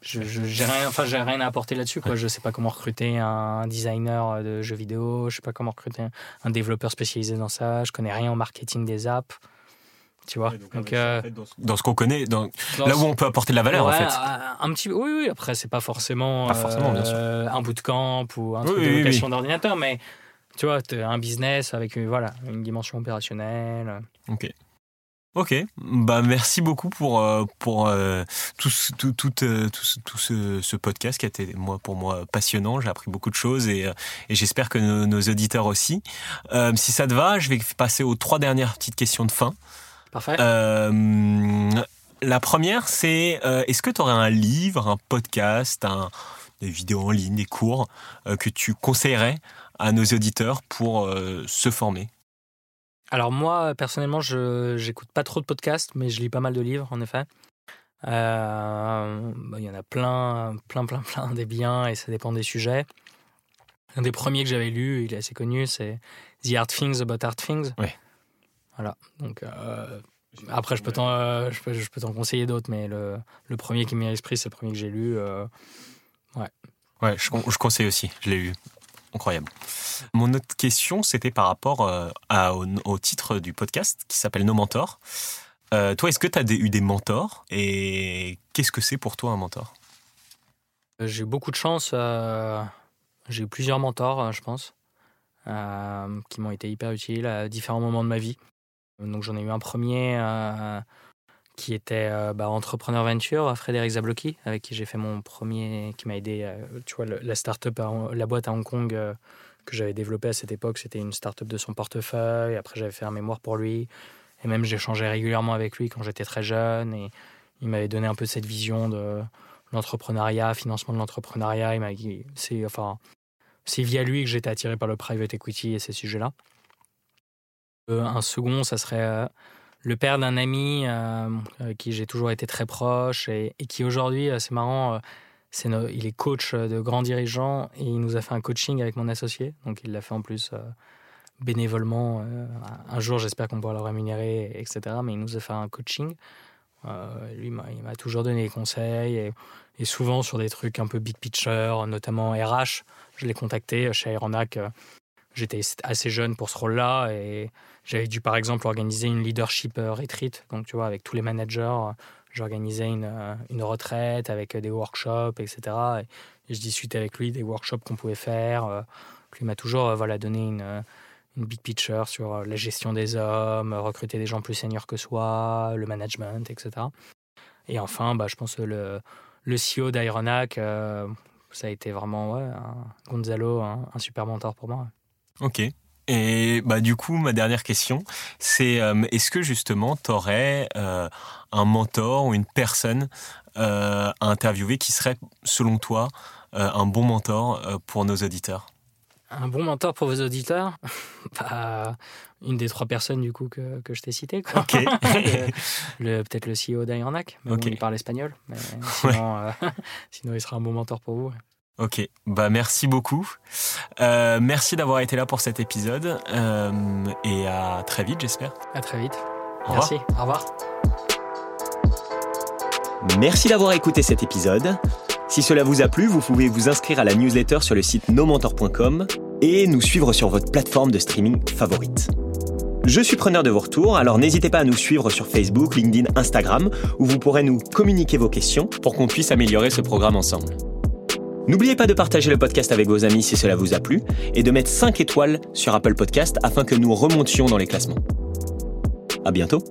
je j'ai rien enfin j'ai rien à apporter là-dessus quoi. Je sais pas comment recruter un designer de jeux vidéo. Je sais pas comment recruter un développeur spécialisé dans ça. Je connais rien au marketing des apps. Tu vois? Donc, euh, dans ce qu'on connaît dans, là où on peut apporter de la valeur en fait. un petit oui oui après c'est pas forcément, pas forcément bien sûr. Euh, un bootcamp ou un truc de location d'ordinateur mais tu vois un business avec une, voilà une dimension opérationnelle. Ok Ok, bah merci beaucoup pour euh, pour euh, tout tout tout, euh, tout, tout ce, ce, podcast qui a été moi pour moi passionnant. J'ai appris beaucoup de choses et, et j'espère que nos, nos, auditeurs aussi. si ça te va, je vais passer aux trois dernières petites questions de fin. Parfait. la première, c'est est-ce que tu aurais un livre, un podcast, un, des vidéos en ligne, des cours que tu conseillerais à nos auditeurs pour se former? Alors moi, personnellement, je j'écoute pas trop de podcasts, mais je lis pas mal de livres, en effet. Euh, bah, il y en a plein, plein, plein, [LAUGHS] plein des biens, et ça dépend des sujets. Un des premiers que j'avais lu, il est assez connu, c'est The Hard Things About Hard Things. Oui. Voilà. Donc euh, après, je peux t'en, euh, je peux, je peux t'en conseiller d'autres, mais le, le premier qui m'est à l'esprit, c'est le premier que j'ai lu. ouais. Ouais, je, je conseille aussi. Je l'ai lu. Incroyable. Mon autre question, c'était par rapport euh, au, titre du podcast qui s'appelle Nos mentors. Euh, toi, est-ce que tu as eu des mentors et qu'est-ce que c'est pour toi un mentor? Euh, J'ai eu beaucoup de chance. j'ai eu plusieurs mentors, je pense, qui m'ont été hyper utiles à différents moments de ma vie. Donc j'en ai eu un premier qui était euh, bah, entrepreneur venture, Frédéric Zablocki, avec qui j'ai fait mon premier, qui m'a aidé, euh, tu vois, la startup, la boîte à Hong Kong euh, que j'avais développée à cette époque, c'était une startup de son portefeuille. Après, j'avais fait un mémoire pour lui. Et même, j'échangeais régulièrement avec lui quand j'étais très jeune. Et il m'avait donné un peu cette vision de l'entrepreneuriat, financement de l'entrepreneuriat. C'est, enfin, c'est via lui que j'étais attiré par le private equity et ces sujets-là. un second, ça serait le père d'un ami euh, euh, qui j'ai toujours été très proche et, qui aujourd'hui, euh, c'est marrant, c'est il est coach de grands dirigeants et il nous a fait un coaching avec mon associé. Donc il l'a fait en plus bénévolement. un jour, j'espère qu'on pourra le rémunérer, etc. Mais il nous a fait un coaching. lui, il m'a toujours donné des conseils et, et, souvent sur des trucs un peu big picture, notamment RH. Je l'ai contacté chez Aeronac J'étais assez jeune pour ce rôle-là et j'avais dû par exemple organiser une leadership euh, retreat. Donc tu vois, avec tous les managers, j'organisais une, euh, retraite avec des workshops, etc. Et, je discutais avec lui des workshops qu'on pouvait faire. Euh, lui m'a toujours voilà, donné une, une big picture sur la gestion des hommes, recruter des gens plus seniors que soi, le management, etc. Et enfin, bah, je pense que le, CEO d'Ironac, ça a été vraiment ouais, Gonzalo, un super mentor pour moi. Ok. Et bah du coup, ma dernière question, c'est euh, est-ce que justement tu aurais euh, un mentor ou une personne euh, à interviewer qui serait, selon toi, un bon mentor pour nos auditeurs? Un bon mentor pour vos auditeurs? [LAUGHS] Bah, Une des trois personnes du coup que, que je t'ai citées. Ok. [LAUGHS] [LAUGHS] le, Peut-être le CEO d'Ironac, mais il parle espagnol. Mais sinon, sinon, il sera un bon mentor pour vous. Ok, bah merci beaucoup. Euh, merci d'avoir été là pour cet épisode euh, et à très vite, j'espère. À très vite. Au Merci. Au revoir. Merci d'avoir écouté cet épisode. Si cela vous a plu, vous pouvez vous inscrire à la newsletter sur le site nomentor.com et nous suivre sur votre plateforme de streaming favorite. Je suis preneur de vos retours, alors n'hésitez pas à nous suivre sur Facebook, LinkedIn, Instagram, où vous pourrez nous communiquer vos questions pour qu'on puisse améliorer ce programme ensemble. N'oubliez pas de partager le podcast avec vos amis si cela vous a plu et de mettre 5 étoiles sur Apple Podcast afin que nous remontions dans les classements. À bientôt!